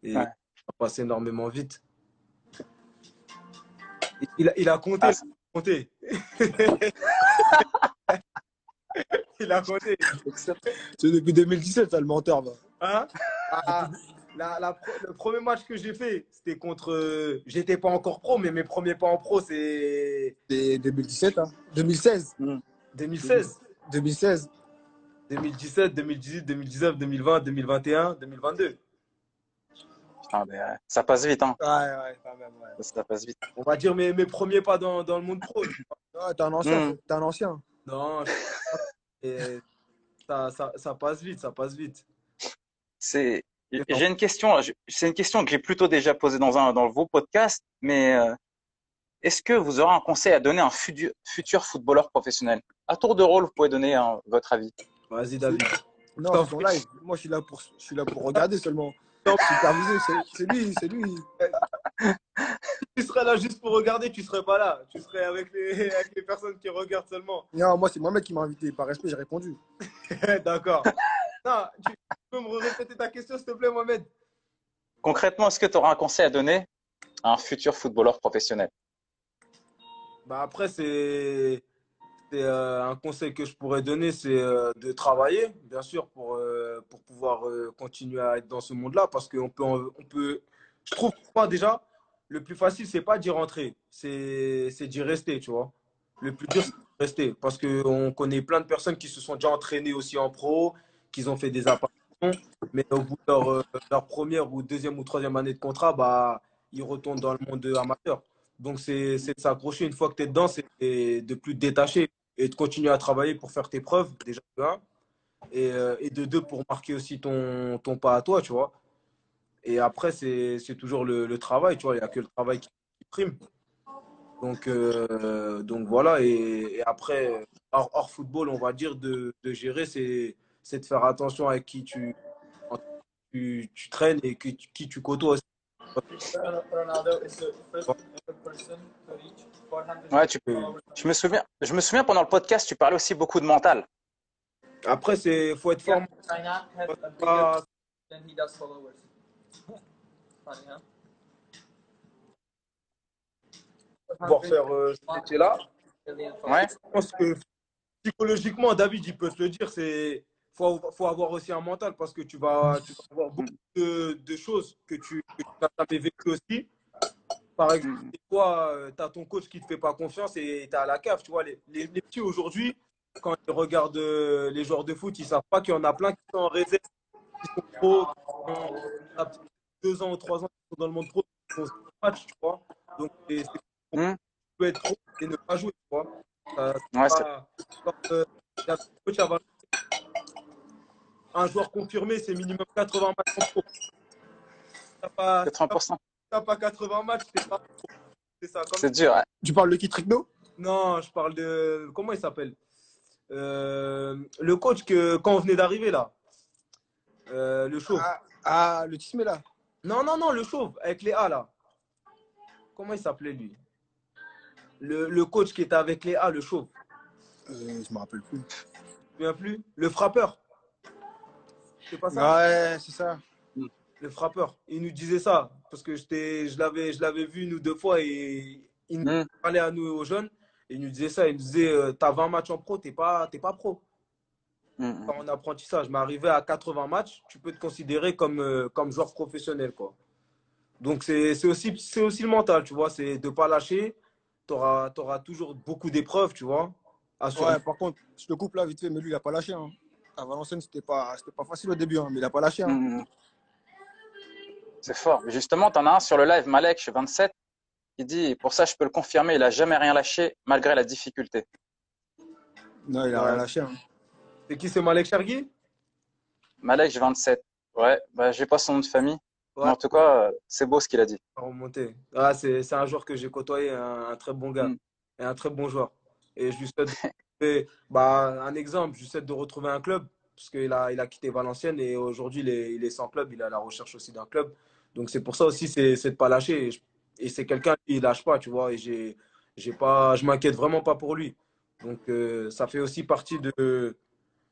Speaker 2: Et
Speaker 1: Ouais.
Speaker 2: ça passe énormément vite. Il a, il a compté.
Speaker 1: Ah,
Speaker 2: il a compté. il a compté.
Speaker 3: C'est depuis 2017, ça, le menteur.
Speaker 2: Hein? Ah, la- la le premier match que j'ai fait, c'était contre. euh, J'étais pas encore pro, mais mes premiers pas en pro, c'est
Speaker 3: C'est 2017, hein. 2016.
Speaker 2: 2016,
Speaker 3: 2016.
Speaker 2: 2017, 2018, 2019, 2020, 2021, 2022.
Speaker 1: Putain, mais, euh, ça passe vite, hein.
Speaker 3: Ouais, ouais, quand même, ouais.
Speaker 1: Ça passe vite.
Speaker 2: On va dire mes, mes premiers pas dans, dans le monde pro.
Speaker 3: Ouais, t'es un ancien.
Speaker 1: Mm.
Speaker 3: T'es un ancien.
Speaker 2: Non, je- et ça, ça, ça passe vite, ça passe vite.
Speaker 1: C'est, j'ai une question. C'est une question que j'ai plutôt déjà posée dans un, dans vos podcasts, mais euh, est-ce que vous aurez un conseil à donner à un futur, futur footballeur professionnel? À tour de rôle, vous pouvez donner hein, votre avis.
Speaker 2: Vas-y, David.
Speaker 3: Non, c'est ton live. Moi, je suis là pour, je suis là pour regarder seulement. Superviser, c'est c'est lui, c'est lui.
Speaker 2: tu serais là juste pour regarder, tu serais pas là. Tu serais avec les, avec les personnes qui regardent seulement.
Speaker 3: Non, moi, c'est Mohamed qui m'a invité. Par respect, j'ai répondu.
Speaker 2: D'accord. Non, tu peux me répéter ta question, s'il te plaît, Mohamed?
Speaker 1: Concrètement, est-ce que tu auras un conseil à donner à un futur footballeur professionnel?
Speaker 2: Bah Après, c'est euh, un conseil que je pourrais donner, c'est euh, de travailler, bien sûr, pour, euh, pour pouvoir continuer à être dans ce monde-là. Parce qu'on peut, on peut, je trouve, pas déjà, le plus facile, c'est pas d'y rentrer, c'est d'y rester, tu vois. Le plus dur, c'est de rester. Parce qu'on connaît plein de personnes qui se sont déjà entraînées aussi en pro, qui ont fait des apparitions, mais au bout de leur, leur, première ou deuxième ou troisième année de contrat, bah, ils retournent dans le monde amateur. Donc, c'est de s'accrocher une fois que tu es dedans, c'est de plus te détacher et de continuer à travailler pour faire tes preuves, déjà et, euh, et, de deux, pour marquer aussi ton, ton pas à toi, tu vois. Et après, c'est toujours le, travail, tu vois, il n'y a que le travail qui, prime. Donc, euh, donc voilà, et, après, hors, football, on va dire, de, de gérer, c'est de faire attention à qui tu, tu, tu traînes et qui, qui tu côtoies aussi.
Speaker 1: Ouais, tu peux. Je me souviens, je me souviens pendant le podcast, tu parlais aussi beaucoup de mental.
Speaker 2: Après, c'est faut être fort. Pas... Pour faire euh, ce métier-là.
Speaker 1: Ouais.
Speaker 2: Je pense que psychologiquement, David, il peut te le dire, c'est faut, faut avoir aussi un mental parce que tu vas, tu vas avoir beaucoup de, de choses que tu, que tu n'as jamais vécues aussi. Par exemple, des fois, tu as ton coach qui ne te fait pas confiance et tu es à la cave. Tu vois, les, les, les petits aujourd'hui, quand ils regardent euh, les joueurs de foot, ils ne savent pas qu'il y en a plein qui sont en réserve, qui sont pro, qui deux ans ou trois ans, qui sont dans le monde pro, qui font match, tu vois. Donc, c'est mmh. être pro et ne pas jouer, tu vois. Ça,
Speaker 1: ouais,
Speaker 2: pas, quand, euh, un joueur confirmé, c'est minimum 80 matchs en pro.
Speaker 1: Pas, 80%
Speaker 2: t'as pas 80 matchs, c'est pas
Speaker 1: C'est ça. C'est dur. Ouais.
Speaker 3: Tu parles de qui, Trigno?
Speaker 2: Non, je parle de. Comment il s'appelle? Euh, Le coach que quand on venait d'arriver là. Euh, le chauve.
Speaker 3: Ah, ah, le Tismé là
Speaker 2: Non, non, non, le chauve, avec les A là. Comment il s'appelait lui? Le, le, coach qui était avec les A, le chauve.
Speaker 3: Euh, je me rappelle plus.
Speaker 2: Me plus? Le frappeur.
Speaker 3: C'est pas ça? Ouais, c'est ça
Speaker 2: le frappeur. Il nous disait ça parce que je l'avais, je l'avais vu une ou deux fois et il nous mm. parlait à nous aux jeunes. Et il nous disait ça. Il nous disait euh, Tu as 20 matchs en pro, tu n'es pas, pas pro. Mm. En apprentissage, mais arrivé à 80 matchs, tu peux te considérer comme, euh, comme joueur professionnel. Quoi. Donc, c'est aussi, aussi le mental, tu vois. C'est de ne pas lâcher. Tu auras, auras, toujours beaucoup d'épreuves, tu vois.
Speaker 3: Ouais, par contre, je te coupe là vite fait, mais lui, il n'a pas lâché. Hein. À Valenciennes, c'était pas, pas facile au début, hein, mais il n'a pas lâché. Hein. Mm,
Speaker 1: c'est fort. Justement, tu en as un sur le live, Malek, 27, qui dit Pour ça, je peux le confirmer, il n'a jamais rien lâché malgré la difficulté.
Speaker 3: Non, il n'a rien lâché. Hein.
Speaker 2: C'est qui C'est Malek Chargui
Speaker 1: Malek, 27. Ouais, bah, j'ai pas son nom de famille. en tout cas, c'est beau ce qu'il a dit.
Speaker 2: Ah, c'est un joueur que j'ai côtoyé, un, très bon gars mm. et un très bon joueur. Et je lui souhaite bah, un exemple, je lui souhaite de retrouver un club parce qu'il a, il a quitté Valenciennes et aujourd'hui, il est, il est, sans club. Il est à la recherche aussi d'un club. Donc c'est pour ça aussi, c'est de ne pas lâcher. Et, c'est quelqu'un qui ne lâche pas, tu vois. Et j'ai, j'ai pas, je m'inquiète vraiment pas pour lui. Donc euh, ça fait aussi partie de,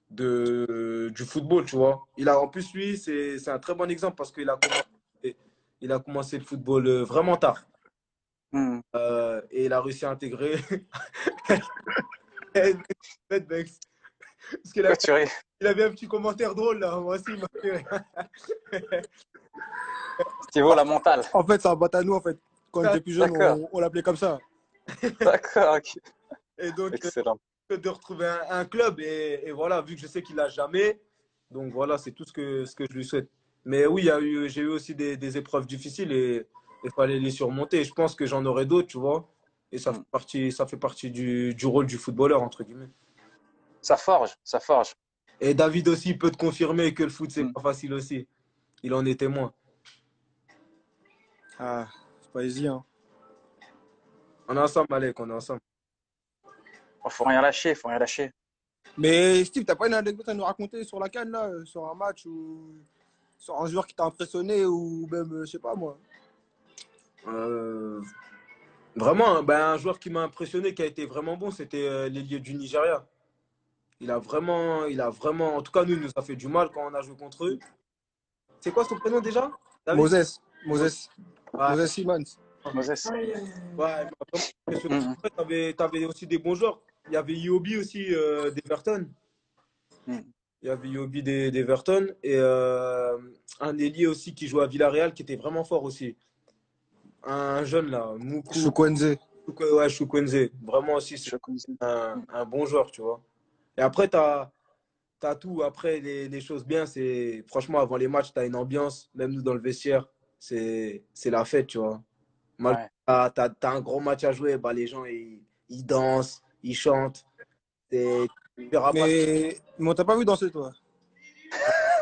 Speaker 2: de, du football, tu vois. Il a, en plus, lui, c'est un très bon exemple parce qu'il a commencé, il a commencé le football euh, vraiment tard. Hmm. Euh, et il a réussi à intégrer. Parce qu'il avait, il avait un petit commentaire drôle là. Moi aussi.
Speaker 1: Thibaut, la mentale.
Speaker 3: En fait, c'est un bat à nous, en fait. Quand on était plus jeune, on, on l'appelait comme ça.
Speaker 1: D'accord, ok.
Speaker 2: Et donc, Excellent. de retrouver un, club, et, et, voilà, vu que je sais qu'il l'a jamais, donc voilà, c'est tout ce que, ce que je lui souhaite. Mais oui, j'ai eu aussi des, des, épreuves difficiles et il fallait les surmonter. Je pense que j'en aurai d'autres, tu vois. Et ça fait partie, ça fait partie du, du rôle du footballeur, entre guillemets.
Speaker 1: Ça forge, ça forge.
Speaker 2: Et David aussi peut te confirmer que le foot, c'est mm. pas facile aussi. Il en est témoin.
Speaker 3: Ah, c'est pas easy, hein.
Speaker 2: On est ensemble, Malek, on est ensemble.
Speaker 1: Oh, faut rien lâcher, faut rien lâcher.
Speaker 3: Mais Steve, t'as pas une anecdote à nous raconter sur la canne, là, sur un match ou sur un joueur qui t'a impressionné ou même, euh, je sais pas moi?
Speaker 2: Euh, vraiment, ben, un joueur qui m'a impressionné, qui a été vraiment bon, c'était euh, l'ailier du Nigeria. Il a vraiment, il a vraiment, en tout cas, nous, il nous a fait du mal quand on a joué contre eux. C'est quoi son prénom déjà David
Speaker 3: Moses. Moses.
Speaker 2: Ouais.
Speaker 3: Moses Simons.
Speaker 1: Moses.
Speaker 2: Ouais, vraiment.
Speaker 1: Mhm.
Speaker 2: Après, t'avais, t'avais aussi des bons joueurs. Il y avait Iobi aussi euh, d'Everton.
Speaker 1: Mhm.
Speaker 2: Il y avait des- d'Everton et euh, un ailier aussi qui jouait à Villarreal qui était vraiment fort aussi. Un jeune là, Moukou.
Speaker 3: Chukwenze.
Speaker 2: Chukwe- Ouais, Chukwenze. Vraiment aussi, c'est un bon joueur, tu vois. Et après, tu as, tout. Après, les, les choses bien, c'est franchement, avant les matchs, tu as une ambiance. Même nous, dans le vestiaire, c'est c'est la fête, tu vois. Mal-
Speaker 1: Ouais.
Speaker 2: t'as- t'as t'as un gros match à jouer, bah, les gens, ils, ils dansent, ils chantent. C'est- tu verras pas-
Speaker 3: Mais, mais on t'a pas vu danser, toi.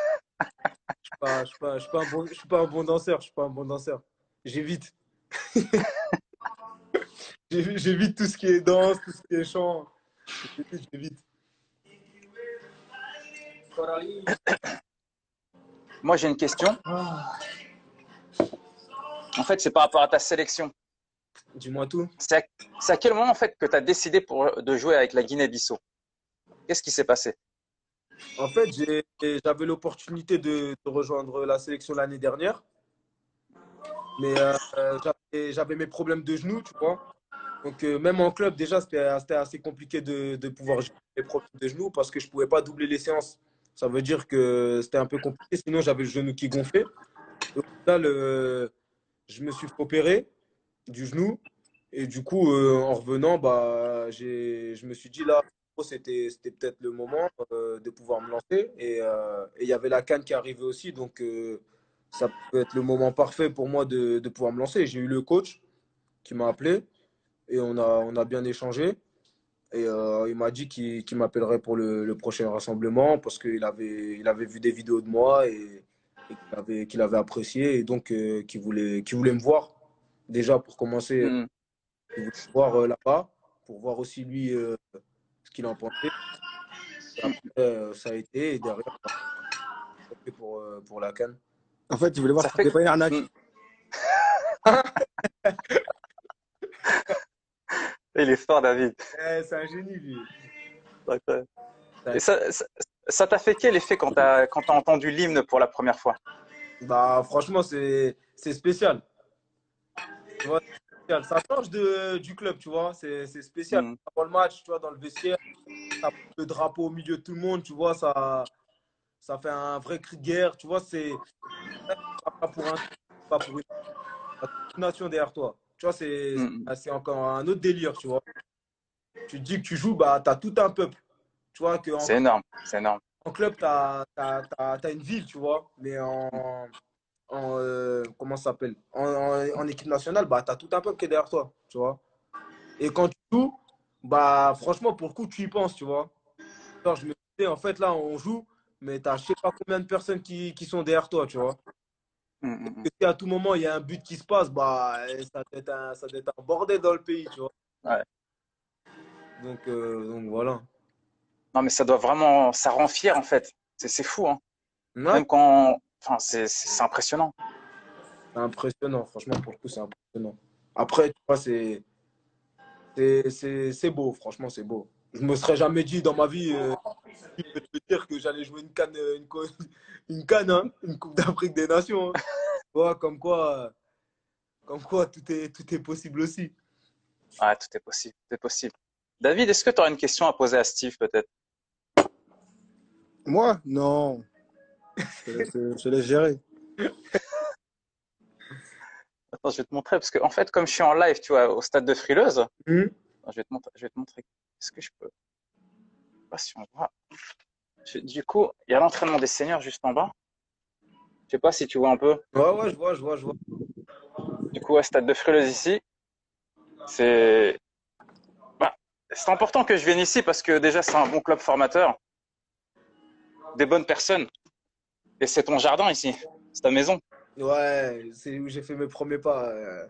Speaker 2: Je suis pas, je suis pas, je suis pas un bon, je suis pas un bon danseur. Je suis pas un bon danseur. J'évite. J'évite j'évite tout ce qui est danse, tout ce qui est chant. J'évite,
Speaker 1: Moi, j'ai une question. En fait, c'est par rapport à ta sélection.
Speaker 2: Dis-moi tout.
Speaker 1: C'est à, quel moment, en fait, que tu as décidé pour, de jouer avec la Guinée-Bissau? Qu'est-ce qui s'est passé?
Speaker 2: En fait, j'avais l'opportunité de, de rejoindre la sélection l'année dernière. Mais euh, j'avais- mes problèmes de genoux, tu vois. Donc, euh, même en club, déjà, c'était assez compliqué de, de pouvoir gérer mes problèmes de genoux parce que je ne pouvais pas doubler les séances. Ça veut dire que c'était un peu compliqué. Sinon, j'avais le genou qui gonflait. Et au final, euh, je me suis opérer du genou. Et du coup, euh, en revenant, bah, je me suis dit là, c'était peut-être le moment euh, de pouvoir me lancer. Et il y avait la canne qui arrivait aussi. Donc, ça peut être le moment parfait pour moi de, de pouvoir me lancer. J'ai eu le coach qui m'a appelé et on a, on a bien échangé. Et euh, il m'a dit qu'il m'appellerait pour le, le prochain rassemblement parce qu'il avait, il avait vu des vidéos de moi et, et qu'il avait, qu'il avait apprécié et donc euh, qu'il voulait, qu'il voulait me voir déjà pour commencer,
Speaker 1: Hmm.
Speaker 2: il voulait me voir euh, là-bas pour voir aussi lui euh, ce qu'il en pensait. Après, euh, ça a été et derrière, bah, ça a été pour, euh, pour la canne.
Speaker 3: En fait, tu voulais voir
Speaker 1: Ça
Speaker 3: si
Speaker 1: fait
Speaker 3: c'était pas une arnaque.
Speaker 1: Il est fort, David.
Speaker 2: Eh, c'est un génie lui.
Speaker 1: Et ça, ça, ça t'a fait quel effet quand t'as quand t'as entendu l'hymne pour la première fois?
Speaker 2: Bah, franchement, c'est spécial. Tu vois, c'est spécial. Ça change de, du club, tu vois. C'est spécial.
Speaker 1: Mm.
Speaker 2: Avant le match, tu vois, dans le vestiaire, le drapeau au milieu de tout le monde, tu vois, ça, ça fait un vrai cri de guerre, tu vois. C'est pas pour un, pas pour une nation derrière toi. Tu vois, c'est
Speaker 1: Mm.
Speaker 2: c'est encore un autre délire, tu vois. Tu te dis que tu joues, bah, t'as tout un peuple. Tu vois, que en,
Speaker 1: C'est énorme, c'est énorme.
Speaker 2: en club, tu as, une ville, tu vois. Mais en. en euh, comment ça s'appelle? En, en, en équipe nationale, bah, tu as tout un peuple qui est derrière toi, tu vois. Et quand tu joues, bah, franchement, pour le coup, tu y penses, tu vois. Alors, je me disais, en fait, là, on joue, mais tu as je sais pas combien de personnes qui, qui sont derrière toi, tu vois.
Speaker 1: Mm, mm, mm.
Speaker 2: Et si à tout moment, il y a un but qui se passe, bah, ça doit être un, ça doit être un bordel dans le pays, tu vois.
Speaker 1: Ouais.
Speaker 2: Donc, euh, donc voilà.
Speaker 1: Non, mais ça doit vraiment, ça rend fier en fait. C'est fou, hein.
Speaker 2: Ouais,
Speaker 1: Même quand, enfin, c'est impressionnant.
Speaker 2: C'est impressionnant, franchement, pour le coup, c'est impressionnant. Après, tu vois, C'est c'est beau, franchement, c'est beau. Je me serais jamais dit dans ma vie, euh, je peux te dire que j'allais jouer une canne, euh, une, canne, hein, une Coupe d'Afrique des Nations. hein. Comme quoi, euh, comme quoi tout, est, tout est possible aussi.
Speaker 1: Ouais, tout est possible, tout est possible. David, est-ce que tu aurais une question à poser à Steve peut-être?
Speaker 3: Moi? Non. Je je laisse gérer.
Speaker 1: Attends, je vais te montrer parce que en fait, comme je suis en live, tu vois, au stade de Frileuse. Attends, je vais te montrer. Je vais te montrer. Est-ce que je peux Je sais pas si on voit. Du coup, il y a l'entraînement des seniors juste en bas. Je sais pas si tu vois un peu.
Speaker 2: Ouais, ouais, je vois, je vois, je vois.
Speaker 1: Du coup, à Stade de Frileuse ici, c'est bah, c'est important que je vienne ici parce que déjà c'est un bon club formateur, des bonnes personnes, et c'est ton jardin ici, c'est ta maison.
Speaker 2: Ouais, c'est où j'ai fait mes premiers pas. euh,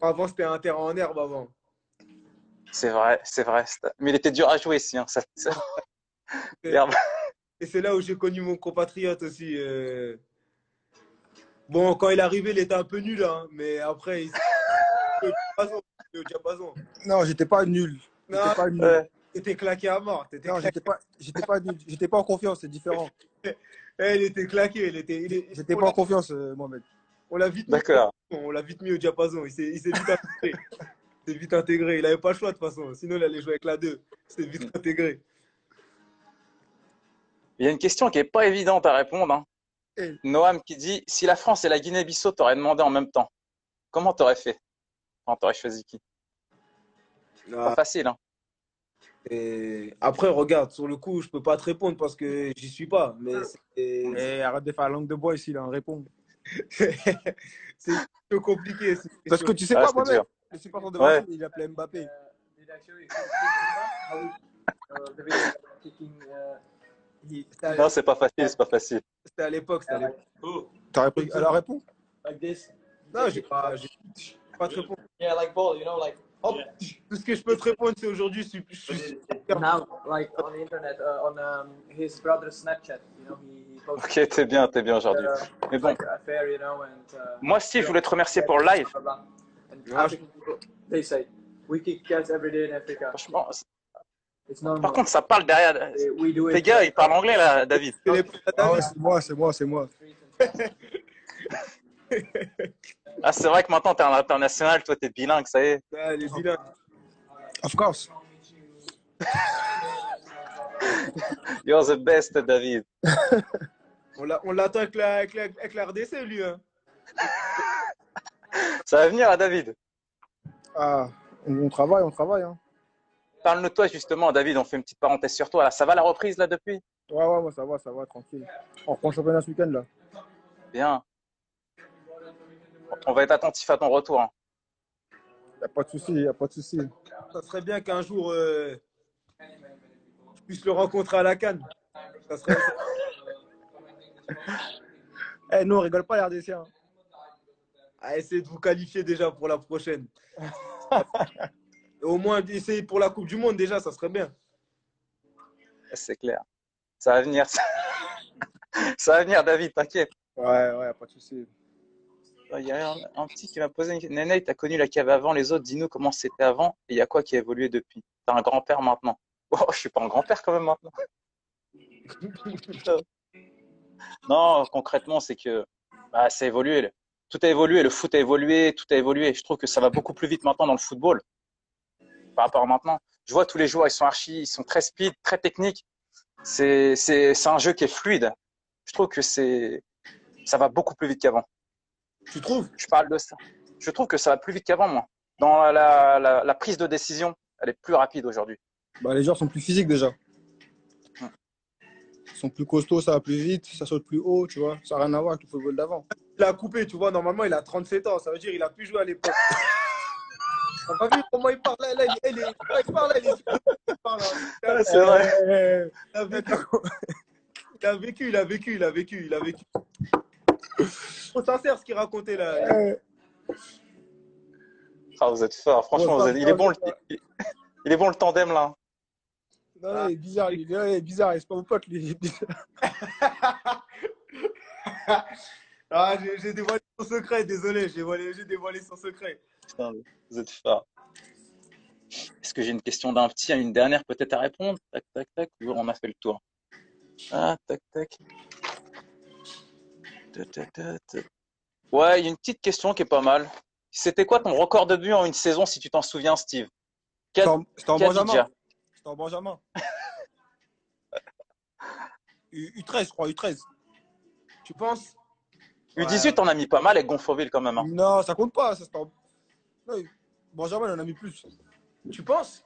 Speaker 2: Avant, c'était un terrain en herbe avant.
Speaker 1: C'est vrai, c'est vrai. Mais il était dur à jouer ici. Hein, ça-.
Speaker 2: Et c'est là où j'ai connu mon compatriote aussi. euh, Bon, quand il est arrivé, il était un peu nul, hein, mais après, il s'est au diapason.
Speaker 3: Non, j'étais pas nul.
Speaker 2: Non,
Speaker 3: J'étais pas nul.
Speaker 1: Ouais.
Speaker 2: t'étais claqué à mort.
Speaker 3: Non, j'étais pas, j'étais pas nul. J'étais pas en confiance, c'est différent.
Speaker 2: Eh, il était claqué. Il était, il est-
Speaker 3: J'étais pas en confiance, euh, Mohamed.
Speaker 2: On l'a vite
Speaker 1: D'accord.
Speaker 2: on l'a vite mis au diapason. Il s'est, il s'est vite s'est vite intégré. Il avait pas le choix de toute façon. Sinon, il allait jouer avec la 2. Il s'est vite intégré.
Speaker 1: Il y a une question qui est pas évidente à répondre. hein. Noam qui dit si la France et la Guinée-Bissau t'auraient demandé en même temps, comment t'aurais fait? Enfin, t'aurais choisi qui? Pas
Speaker 2: Ah,
Speaker 1: facile. Hein.
Speaker 2: et après, regarde, sur le coup, je peux pas te répondre parce que j'y suis pas. Mais c'est,
Speaker 3: Eh, arrête de faire la langue de bois ici, là, réponds.
Speaker 2: c'est un peu compliqué.
Speaker 3: Parce que tu sais
Speaker 1: Ah,
Speaker 3: pas,
Speaker 1: dur.
Speaker 3: Le supporter de
Speaker 1: Ouais.
Speaker 3: Marseille, il appelait Mbappé.
Speaker 4: uh, uh,
Speaker 1: Non, c'est pas facile, c'est pas facile.
Speaker 2: c'était à l'époque. C'était à l'époque.
Speaker 3: T'as répondu Elle a répondu
Speaker 4: like this.
Speaker 2: Non, j'ai pas, j'ai pas.
Speaker 4: Yeah, like ball, you know, like hop.
Speaker 2: Tout ce que je peux te répondre, c'est aujourd'hui, je suis, je suis-
Speaker 4: Now, like on the internet, uh, on um, his brother's Snapchat, you know, he, he posted
Speaker 1: Ok, t'es bien, t'es bien aujourd'hui.
Speaker 4: uh,
Speaker 1: Mais bon,
Speaker 4: like a affair, you know, and uh,
Speaker 1: moi Steve, je voulais te remercier pour le live.
Speaker 2: Ah,
Speaker 4: they say we kick cats every day in Africa.
Speaker 1: Franchement, par contre, ça parle derrière.
Speaker 4: We do it.
Speaker 1: Les gars, ils parlent anglais là, David.
Speaker 3: Ah ouais, c'est moi, c'est moi, c'est moi.
Speaker 1: Ah, c'est vrai que maintenant t'es un international, toi t'es bilingue, ça y est.
Speaker 2: Ah, les bilingues.
Speaker 3: Of course.
Speaker 1: You're the best, David.
Speaker 2: On l'attend avec la, avec, la, avec la RDC, lui. Hein.
Speaker 1: Ça va venir à David.
Speaker 3: Ah, on, travaille, on travaille. Hein.
Speaker 1: Parle-nous de toi justement, David. On fait une petite parenthèse sur toi. Là, ça va la reprise là depuis?
Speaker 3: Ouais, ouais, moi ça va, ça va, tranquille. On reprend le championnat ce week-end là.
Speaker 1: Bien. On va être attentif à ton retour. hein.
Speaker 3: Y a pas de souci, y a pas de souci.
Speaker 2: Ça serait bien qu'un jour, euh, je puisse le rencontrer à la Cannes. Ça serait...
Speaker 3: Eh, nous on rigole pas, RDC. Hein.
Speaker 2: À essayer de vous qualifier déjà pour la prochaine. Au moins, essayer pour la Coupe du Monde déjà, ça serait bien.
Speaker 1: C'est clair. Ça va venir. Ça va venir, David, t'inquiète.
Speaker 3: Ouais, ouais, pas de souci.
Speaker 1: Il y a un, un petit qui m'a posé une question. Néné, t'as connu la cave avant les autres. Dis-nous comment c'était avant et il y a quoi qui a évolué depuis? T'as un grand-père maintenant. Oh, je suis pas un grand-père quand même maintenant. non, concrètement, c'est que bah, ça a évolué. Tout a évolué. Le foot a évolué. Tout a évolué. Je trouve que ça va beaucoup plus vite maintenant dans le football par rapport à maintenant. Je vois tous les joueurs, ils sont archi, ils sont très speed, très techniques. C'est, c'est, c'est un jeu qui est fluide. Je trouve que c'est, ça va beaucoup plus vite qu'avant.
Speaker 2: Tu trouves?
Speaker 1: Je parle de ça. Je trouve que ça va plus vite qu'avant, moi. Dans la, la, la prise de décision, elle est plus rapide aujourd'hui.
Speaker 3: Bah, les joueurs sont plus physiques déjà. Ils sont plus costauds, ça va plus vite, ça saute plus haut, tu vois. Ça n'a rien à voir avec le football d'avant.
Speaker 2: Il a coupé, tu vois. Normalement, il a 37 ans. Ça veut dire qu'il a pu jouer à l'époque. T'as pas vu comment il parle là, là, il, est- il parle là, il est- là.
Speaker 1: c'est vrai.
Speaker 2: Il a vécu. Il a vécu, il a vécu, il a vécu, il a vécu. Trop sincère ce qu'il racontait là.
Speaker 1: Ah, vous êtes fort. Franchement,
Speaker 3: Ouais,
Speaker 1: vous êtes- il est bon le, il, est bon le tandem là.
Speaker 3: Non, non, il est bizarre, il est, il est bizarre, c'est pas mon pote, lui. il est bizarre.
Speaker 2: Ah, j'ai dévoilé son secret, désolé, j'ai dévoilé, j'ai dévoilé son secret.
Speaker 1: Putain, vous êtes fort. Est-ce que j'ai une question d'un petit, une dernière peut-être à répondre? Tac, tac, tac. Ou on a fait le tour? Ah, tac, tac. Ta, ta, ta, ta. Ouais, il y a une petite question qui est pas mal. C'était quoi ton record de but en une saison, si tu t'en souviens, Steve?
Speaker 3: C'était en, c'était en
Speaker 1: Qu'a
Speaker 3: Benjamin. C'était en Benjamin. U, 13 je crois, U13.
Speaker 2: Tu penses?
Speaker 1: U18, on a mis pas mal avec Gonfoville quand même. hein.
Speaker 3: Non, ça compte pas. Ça, en... non, Benjamin, il en a mis plus.
Speaker 2: Tu penses?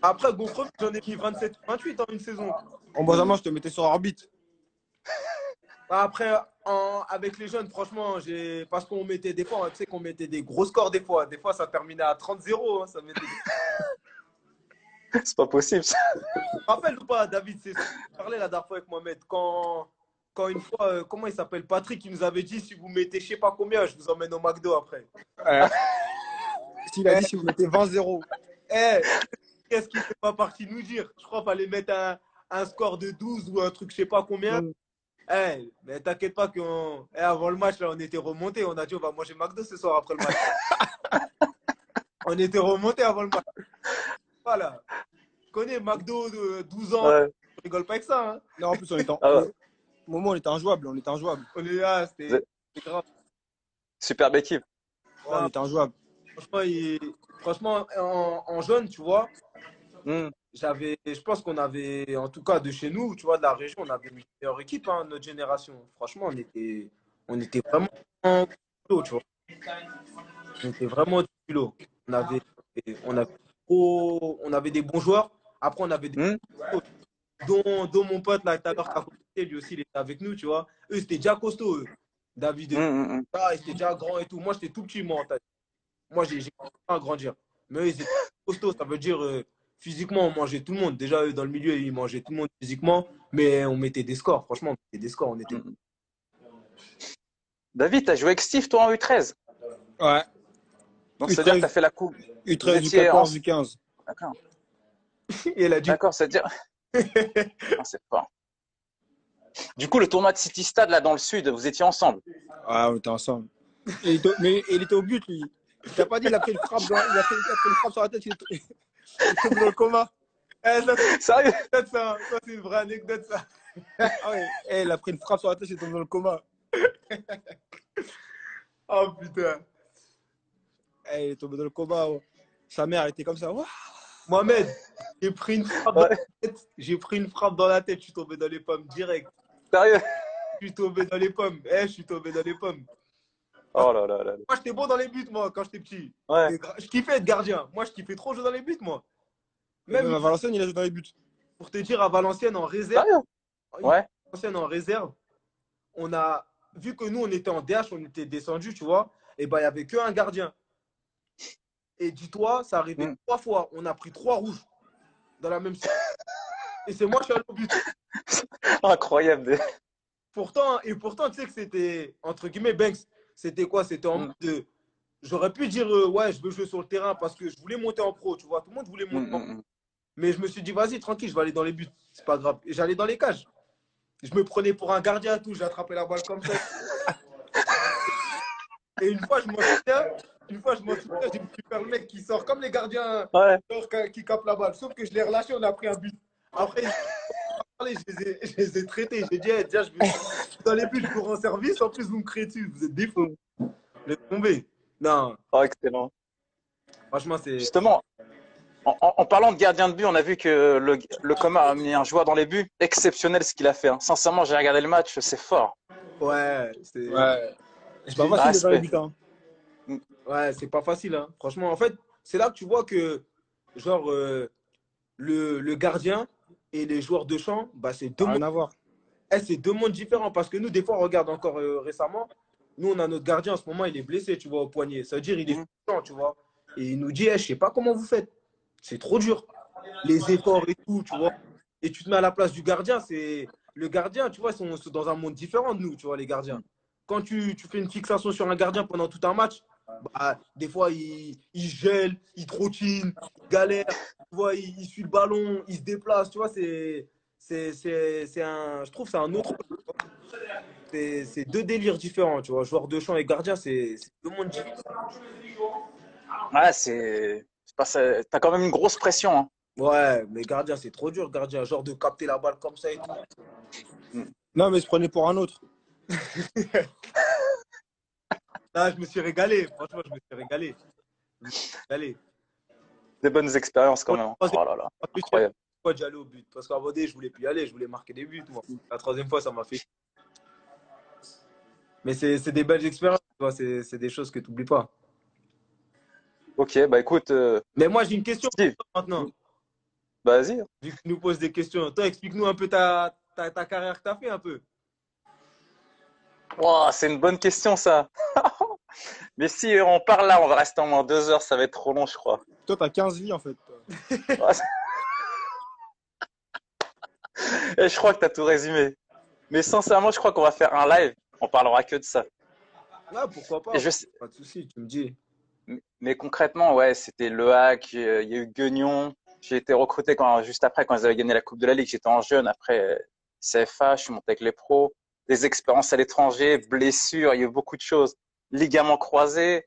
Speaker 2: Après, Gonfreux, j'en ai mis 27 28 en une saison.
Speaker 3: En Benjamin, je te mettais sur orbite.
Speaker 2: Après, en- avec les jeunes, franchement, j'ai parce qu'on mettait des fois, tu sais qu'on mettait des gros scores des fois. Des fois, ça terminait à 30-0. hein, ça mettait
Speaker 1: C'est pas possible ça.
Speaker 2: Rappelle ou pas, David, c'est ce que je parlais la dernière fois avec Mohamed. Quand, quand une fois, euh, comment il s'appelle Patrick, qui nous avait dit si vous mettez je sais pas combien, je vous emmène au McDo après.
Speaker 3: S'il a dit si vous mettez 20-0.
Speaker 2: Eh, qu'est-ce qu'il fait pas parti nous dire? Je crois qu'il fallait mettre un, un score de 12 ou un truc je sais pas combien.
Speaker 3: Mm.
Speaker 2: Eh, mais t'inquiète pas qu'on. eh, avant le match, là, on était remonté. On a dit on va manger McDo ce soir après le match. on était remonté avant le match. Voilà. Tu connais McDo de 12 ans,
Speaker 1: Ouais.
Speaker 2: on rigole pas avec ça. Hein.
Speaker 3: Non, en plus, on était en...
Speaker 1: Ah ouais.
Speaker 3: Moment, on était injouable. On était injouable.
Speaker 2: On est là, c'était grave.
Speaker 1: Superbe équipe.
Speaker 3: Ouais, on était injouable.
Speaker 2: Franchement, il- Franchement en, en jaune, tu vois,
Speaker 1: Hmm.
Speaker 2: j'avais, je pense qu'on avait, en tout cas de chez nous, tu vois, de la région, on avait une meilleure équipe, hein, notre génération. Franchement, on était, on était vraiment tu vois. On était vraiment au culot. On avait, on avait, trop- on avait des bons joueurs. Après, on avait des
Speaker 1: Hmm.
Speaker 2: Dont, dont mon pote là tout à l'heure qui a commenté, lui aussi, il était avec nous, tu vois. Eux, c'était déjà costaud, eux. David,
Speaker 1: Hmm, hmm, hmm.
Speaker 2: ah, ils étaient déjà grands et tout. Moi, j'étais tout petit, moi, en tête. Moi, j'ai commencé à grandir. Mais eux, ils étaient costauds. Ça veut dire, euh, physiquement, on mangeait tout le monde. Déjà, eux, dans le milieu, ils mangeaient tout le monde physiquement. Mais on mettait des scores. Franchement, on mettait des scores. On était...
Speaker 1: Mm. David, t'as joué avec Steve, toi, en U13.
Speaker 3: Ouais.
Speaker 1: Donc,
Speaker 3: U13.
Speaker 1: c'est-à-dire que t'as fait la coupe.
Speaker 3: U13, du
Speaker 1: étiez
Speaker 3: 14,
Speaker 1: en-
Speaker 3: du 15.
Speaker 1: D'accord.
Speaker 2: Et elle a dit,
Speaker 1: D'accord, c'est-à-dire. Ah, c'est fort. Du coup, le tournoi de City Stade, là, dans le sud, vous étiez ensemble.
Speaker 3: Ouais, on était ensemble. Et il était, mais il était au but, lui. Il t'a pas dit, il a pris une frappe, dans- il a pris, il a pris une frappe sur la tête, il est, il est tombé dans le coma.
Speaker 2: eh, ça, c'est
Speaker 1: Sérieux?
Speaker 2: ça. Ça, c'est une vraie anecdote, ça.
Speaker 3: Ah ouais. Eh, il a pris une frappe sur la tête, il est tombé dans le coma.
Speaker 2: Oh, putain.
Speaker 3: Eh, il est tombé dans le coma. ouais. Sa mère, elle était comme ça. Ouah.
Speaker 2: Mohamed, j'ai pris une frappe dans la tête. J'ai pris une frappe dans la tête. Je suis tombé dans les pommes direct.
Speaker 1: Sérieux
Speaker 2: Je suis tombé dans les pommes. Eh, je suis tombé dans les pommes.
Speaker 1: Oh là là là. là.
Speaker 2: Moi, j'étais bon dans les buts, moi, quand j'étais petit.
Speaker 1: Ouais.
Speaker 2: Je kiffais être gardien. Moi, je kiffais trop jouer dans les buts, moi. Même
Speaker 3: à Valenciennes, il a joué dans les buts.
Speaker 2: pour te dire, à Valenciennes, en réserve,
Speaker 1: Sérieux Ouais.
Speaker 2: Valenciennes en réserve, on a vu que nous, on était en DH, on était descendu, tu vois, et ben il y avait qu'un gardien. Et dis-toi, ça arrivait
Speaker 1: Mm.
Speaker 2: trois fois. On a pris trois rouges dans la même série. Et c'est moi qui suis allé au but.
Speaker 1: Incroyable.
Speaker 2: Pourtant, et pourtant, tu sais que c'était, entre guillemets, Banks, c'était quoi? C'était en
Speaker 1: Mm.
Speaker 2: mode de. J'aurais pu dire, euh, ouais, je veux jouer sur le terrain parce que je voulais monter en pro, tu vois. Tout le monde voulait monter
Speaker 1: Hmm,
Speaker 2: en pro. Mais je me suis dit, vas-y, tranquille, je vais aller dans les buts. C'est pas grave. Et j'allais dans les cages. Je me prenais pour un gardien tout. J'ai attrapé la balle comme ça. et une fois, je m'en souviens. Une fois, je m'en souviens, j'ai vu faire le mec qui sort comme les gardiens
Speaker 1: Ouais.
Speaker 2: qui- qui capent la balle. Sauf que je l'ai relâché, on a pris un but. Après, je les ai, je les ai traités. J'ai dit, eh, déjà, je vais dans les buts, je vous rends service. En plus, vous me créez dessus. Vous êtes des fous. Laisse tomber. Non,
Speaker 1: Oh, excellent.
Speaker 2: franchement, c'est.
Speaker 1: Justement, en, en- en parlant de gardien de but, on a vu que le, le coma a mis un joueur dans les buts. Exceptionnel ce qu'il a fait. hein. Sincèrement, j'ai regardé le match, c'est fort.
Speaker 2: Ouais, c'est.
Speaker 3: Ouais. C'est pas
Speaker 1: Ah,
Speaker 3: facile de dans les buts. Hein.
Speaker 2: Ouais, c'est pas facile, hein. Franchement, en fait, c'est là que tu vois que, genre, euh, le, le gardien et les joueurs de champ, bah, c'est deux, mondes, eh, c'est deux mondes différents. Parce que nous, des fois, on regarde encore euh, récemment, nous, on a notre gardien en ce moment, il est blessé, tu vois, au poignet. Ça veut dire il est champ, tu vois. Et il nous dit, eh, je sais pas comment vous faites. C'est trop dur. Les efforts et tout, tu vois. Et tu te mets à la place du gardien, c'est. Le gardien, tu vois, ils sont, sont dans un monde différent de nous, tu vois, les gardiens. Quand tu, tu fais une fixation sur un gardien pendant tout un match, bah, des fois, il, il gèle, il trottine, il galère, tu vois, il, il suit le ballon, il se déplace, tu vois, c'est, c'est, c'est, c'est un, je trouve, que c'est un autre, c'est, c'est deux délires différents, tu vois, joueur de champ et gardien, c'est, c'est deux mondes différents.
Speaker 1: Ouais, c'est. c'est pas ça- T'as quand même une grosse pression. hein.
Speaker 2: Ouais, mais gardien, c'est trop dur, gardien, genre de capter la balle comme ça et tout.
Speaker 3: Non, mais il se prenait pour un autre.
Speaker 2: Là, je me suis régalé, franchement, je me suis régalé. Je me suis régalé.
Speaker 1: Des bonnes expériences quand même. Oh là là, incroyable.
Speaker 2: pourquoi j'allais au but? Parce qu'à donné, je voulais plus y aller, je voulais marquer des buts. moi. La troisième fois, ça m'a fait. Mais c'est des belles expériences, c'est des choses que tu n'oublies pas.
Speaker 1: Ok, bah écoute, euh,
Speaker 2: Mais moi, j'ai une question pour
Speaker 1: Steve,
Speaker 2: toi maintenant.
Speaker 1: bah, vas-y.
Speaker 2: Vu que tu nous poses des questions, toi, explique-nous un peu ta, ta, ta carrière que tu as fait un peu.
Speaker 1: Wow, c'est une bonne question ça. Mais si on parle là, on va rester au moins deux heures, ça va être trop long, je crois.
Speaker 3: Toi, t'as 15 vies, en fait.
Speaker 1: Et je crois que tu as tout résumé. Mais sincèrement, je crois qu'on va faire un live. On parlera que de ça.
Speaker 2: Ouais, pourquoi pas
Speaker 1: Et je sais-
Speaker 2: Pas de souci, tu me dis.
Speaker 1: Mais concrètement, ouais, c'était Le Hack, il y a eu Guignon. J'ai été recruté quand, juste après, quand ils avaient gagné la Coupe de la Ligue. J'étais en jeune. Après, CFA, je suis monté avec les pros. des expériences à l'étranger, blessures, il y a eu beaucoup de choses, ligaments croisés.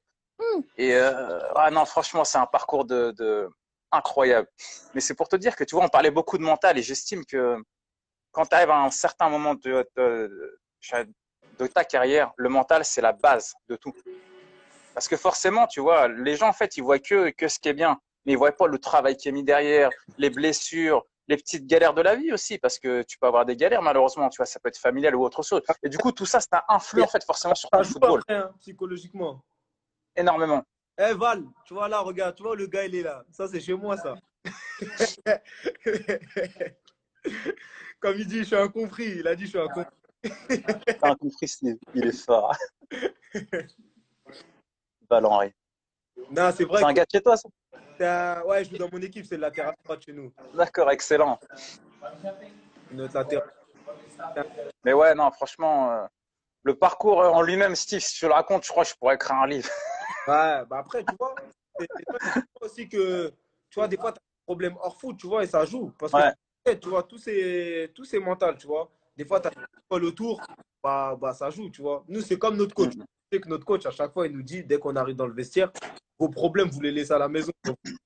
Speaker 1: Et euh, ah non, franchement, c'est un parcours de, de incroyable. Mais c'est pour te dire que tu vois, on parlait beaucoup de mental et j'estime que quand tu arrives à un certain moment de, de, de ta carrière, le mental, c'est la base de tout. Parce que forcément, tu vois, les gens, en fait, ils voient que, que ce qui est bien, mais ils voient pas le travail qui est mis derrière, les blessures, les petites galères de la vie aussi, parce que tu peux avoir des galères, malheureusement, tu vois, ça peut être familial ou autre chose. Et du coup, tout ça, ça influe, en fait, forcément sur ton football.
Speaker 2: après, hein, psychologiquement.
Speaker 1: Énormément.
Speaker 2: Eh Val, tu vois là, regarde, tu vois le gars, il est là. Ça, c'est chez moi, ça. Comme il dit, je suis un compris. Il a dit, je suis un compris.
Speaker 1: T'as compris, Steve. Il est fort. Ballon Henry.
Speaker 2: Non, c'est vrai
Speaker 1: C'est un gars de chez toi, ça
Speaker 2: Ouais, je joue dans mon équipe, c'est le latéral droit chez nous.
Speaker 1: D'accord, excellent.
Speaker 2: Notre latéral.
Speaker 1: Mais ouais, non, franchement, euh, le parcours en lui-même, Steve, si tu le racontes, je crois que je pourrais écrire un livre.
Speaker 2: Ouais, bah après, tu vois, c'est aussi que, tu vois, des fois, tu as des problèmes hors foot, tu vois, et ça joue. Parce que, tu vois, tout c'est tout c'est mental, tu vois. Des fois, tu as le tour, bah, bah, ça joue, tu vois. Nous, c'est comme notre coach. Que notre coach, à chaque fois, il nous dit, dès qu'on arrive dans le vestiaire, vos problèmes, vous les laissez à la maison.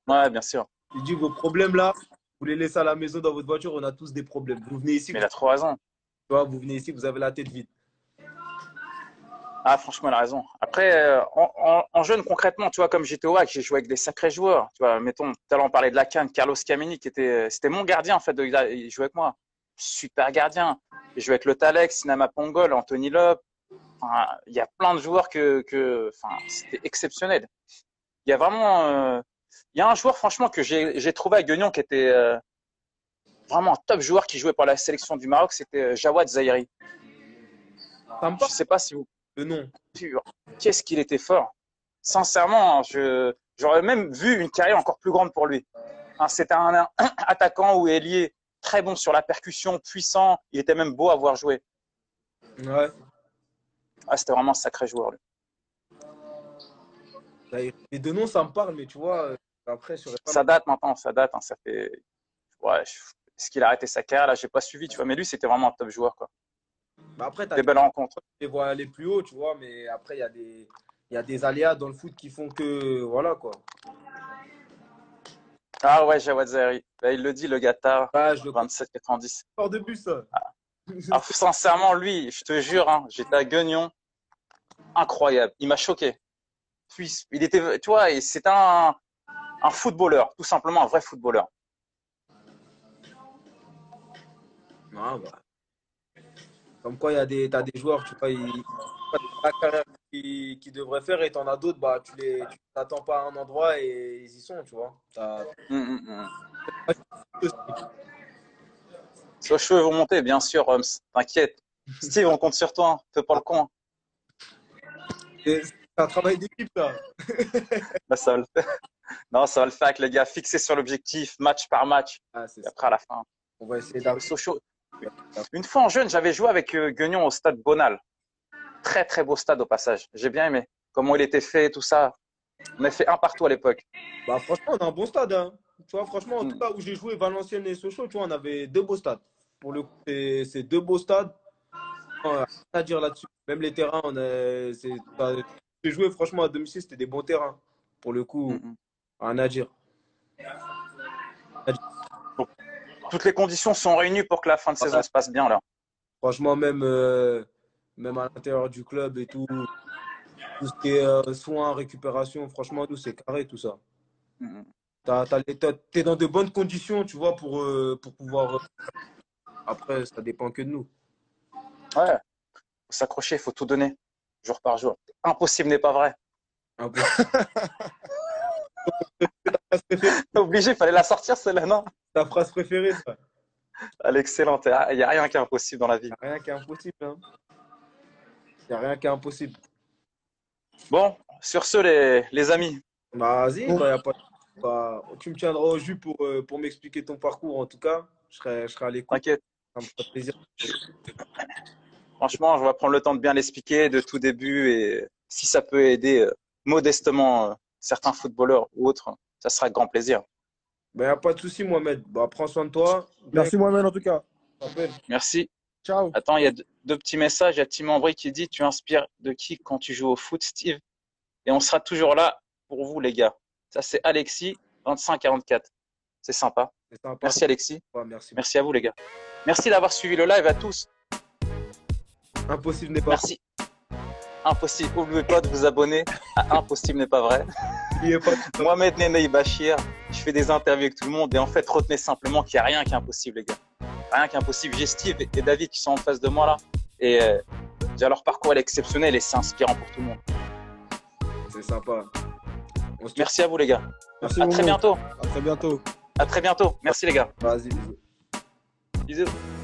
Speaker 1: Ouais, bien sûr.
Speaker 2: il dit, vos problèmes là, vous les laissez à la maison dans votre voiture, on a tous des problèmes. Vous venez ici,
Speaker 1: Mais il a trop raison.
Speaker 2: tu vois, vous venez ici, vous avez la tête vide.
Speaker 1: Ah, franchement, il a raison. Après, euh, en, en- en jeune, concrètement, tu vois, comme j'étais au WAC, j'ai joué avec des sacrés joueurs. Tu vois, mettons, tout à l'heure, on parlait de la canne, Carlos Camini, qui était, c'était mon gardien, en fait, de, il jouait avec moi. Super gardien. J'ai joué avec le Talex, Sinama Pongol, Anthony Lop. Enfin, il y a plein de joueurs que, que, enfin, c'était exceptionnel. Il y a vraiment, euh, il y a un joueur, franchement, que j'ai, trouvé à Guignon qui était, euh, vraiment un top joueur qui jouait pour la sélection du Maroc, c'était euh, Jawad Zahiri. Je
Speaker 2: parle
Speaker 1: sais pas si vous
Speaker 2: le nom.
Speaker 1: pur. Qu'est-ce qu'il était fort. Sincèrement, je, j'aurais même vu une carrière encore plus grande pour lui. Hein, C'était un, un attaquant ou ailier très bon sur la percussion, puissant. Il était même beau à voir jouer.
Speaker 2: Ouais.
Speaker 1: Ah, c'était vraiment un sacré joueur. Lui.
Speaker 2: Les deux noms, ça me parle, mais tu vois, euh, après, sur
Speaker 1: Ça date maintenant, ça date. hein, ça fait. Ouais, je- Est-ce qu'il a arrêté sa carrière? Là, j'ai pas suivi, tu vois. Mais lui, c'était vraiment un top joueur, quoi.
Speaker 2: Bah après, tu
Speaker 1: Des belles rencontres.
Speaker 2: les vois aller plus haut, tu vois, mais après, il y, a des- y a des aléas dans le foot qui font que. Voilà, quoi.
Speaker 1: Ah ouais, Jawad Zahiri. Bah, il le dit, le gâtard,
Speaker 2: Ah, je le
Speaker 1: 27-90.
Speaker 2: hors de bus, ça.
Speaker 1: Ah, sincèrement, lui, je te jure, hein, j'étais à Guignon, incroyable. Il m'a choqué. Puis, il était, tu vois, c'est un, un footballeur, tout simplement un vrai footballeur.
Speaker 2: Ah, bah. Comme quoi, il y a des, t'as des joueurs, tu vois, ils, la carrière qu'ils qu'ils devraient faire et t'en as d'autres, bah, tu les tu t'attends pas à un endroit et ils y sont, tu vois.
Speaker 1: Vos cheveux vont monter, bien sûr, Holmes. T'inquiète. Steve, on compte sur toi. hein. Fais pas le con.
Speaker 2: C'est un travail d'équipe, ça.
Speaker 1: Là, ça va le faire. Non, ça va le faire avec les gars fixés sur l'objectif, match par match.
Speaker 2: Ah,
Speaker 1: Et
Speaker 2: ça.
Speaker 1: après, à la fin.
Speaker 2: On va essayer.
Speaker 1: Sochaux. Une fois en jeune, j'avais joué avec euh, Guignon au stade Bonal. Très, très beau stade au passage. J'ai bien aimé. Comment il était fait, tout ça. On a fait un partout à l'époque.
Speaker 2: Bah, franchement, on a un bon stade. Hein. Tu vois, franchement, en
Speaker 1: Mm.
Speaker 2: tout cas, où j'ai joué Valenciennes et Sochaux, tu vois, on avait deux beaux stades. Pour le coup, c'est deux beaux stades. Non, rien à dire là-dessus. Même les terrains, on a, j'ai joué franchement à domicile, c'était des bons terrains. Pour le coup,
Speaker 1: Mm, mm.
Speaker 2: rien à dire.
Speaker 1: Toutes les conditions sont réunies pour que la fin de saison se passe bien là.
Speaker 2: Franchement, même, euh, même à l'intérieur du club et tout, tout ce qui est euh, soins, récupération, franchement, nous, c'est carré tout ça.
Speaker 1: Mm, mm.
Speaker 2: T'as- t'es dans de bonnes conditions, tu vois, pour, euh, pour pouvoir. euh, Après, ça dépend que de nous.
Speaker 1: Ouais. Faut s'accrocher, faut tout donner, jour par jour. Impossible n'est pas vrai.
Speaker 2: Un peu.
Speaker 1: Obligé, fallait la sortir celle-là, non?
Speaker 2: Ta phrase préférée, ça.
Speaker 1: Elle est excellente. Il n'y a rien qui est impossible dans la vie.
Speaker 2: Il n'y a rien qui est impossible. Il n'y a rien qui est impossible.
Speaker 1: Bon, sur ce, les, les amis,
Speaker 2: Bah, vas-y, bah, y a pas... bah, tu me tiendras au jus pour, euh, pour m'expliquer ton parcours, en tout cas. Je serai, je serai à l'écoute.
Speaker 1: t'inquiète.
Speaker 2: Ça me fera plaisir.
Speaker 1: Franchement, je vais prendre le temps de bien l'expliquer de tout début et si ça peut aider euh, modestement euh, certains footballeurs ou autres, ça sera avec grand plaisir.
Speaker 2: Il n'y a pas de souci, Mohamed. Bah, prends soin de toi.
Speaker 3: Merci Mohamed en tout cas.
Speaker 1: Merci.
Speaker 3: Ciao.
Speaker 1: Attends, il y a deux, deux petits messages. Il y a Tim Ambry qui dit Tu inspires de qui quand tu joues au foot, Steve? Et on sera toujours là pour vous, les gars. Ça, c'est Alexis, 2544. C'est sympa. Merci, Alexis.
Speaker 2: Ouais, merci.
Speaker 1: Merci à vous, les gars. Merci d'avoir suivi le live à tous.
Speaker 2: Impossible n'est pas.
Speaker 1: Merci. Impossible. N'oubliez pas de vous abonner à Impossible n'est pas vrai.
Speaker 2: Pas.
Speaker 1: Mohamed Nenei Bachir, je fais des interviews avec tout le monde et en fait, retenez simplement qu'il n'y a rien qui est impossible, les gars. Rien qui est impossible. J'ai Steve et David qui sont en face de moi là. Et euh, déjà, leur parcours est exceptionnel et c'est inspirant pour tout le monde.
Speaker 2: C'est sympa. Se
Speaker 1: Merci à vous, les gars.
Speaker 3: Merci
Speaker 1: À très bientôt.
Speaker 3: À très bientôt.
Speaker 1: À très bientôt. Merci, les gars.
Speaker 2: Vas-y, bisous.
Speaker 1: Bisous.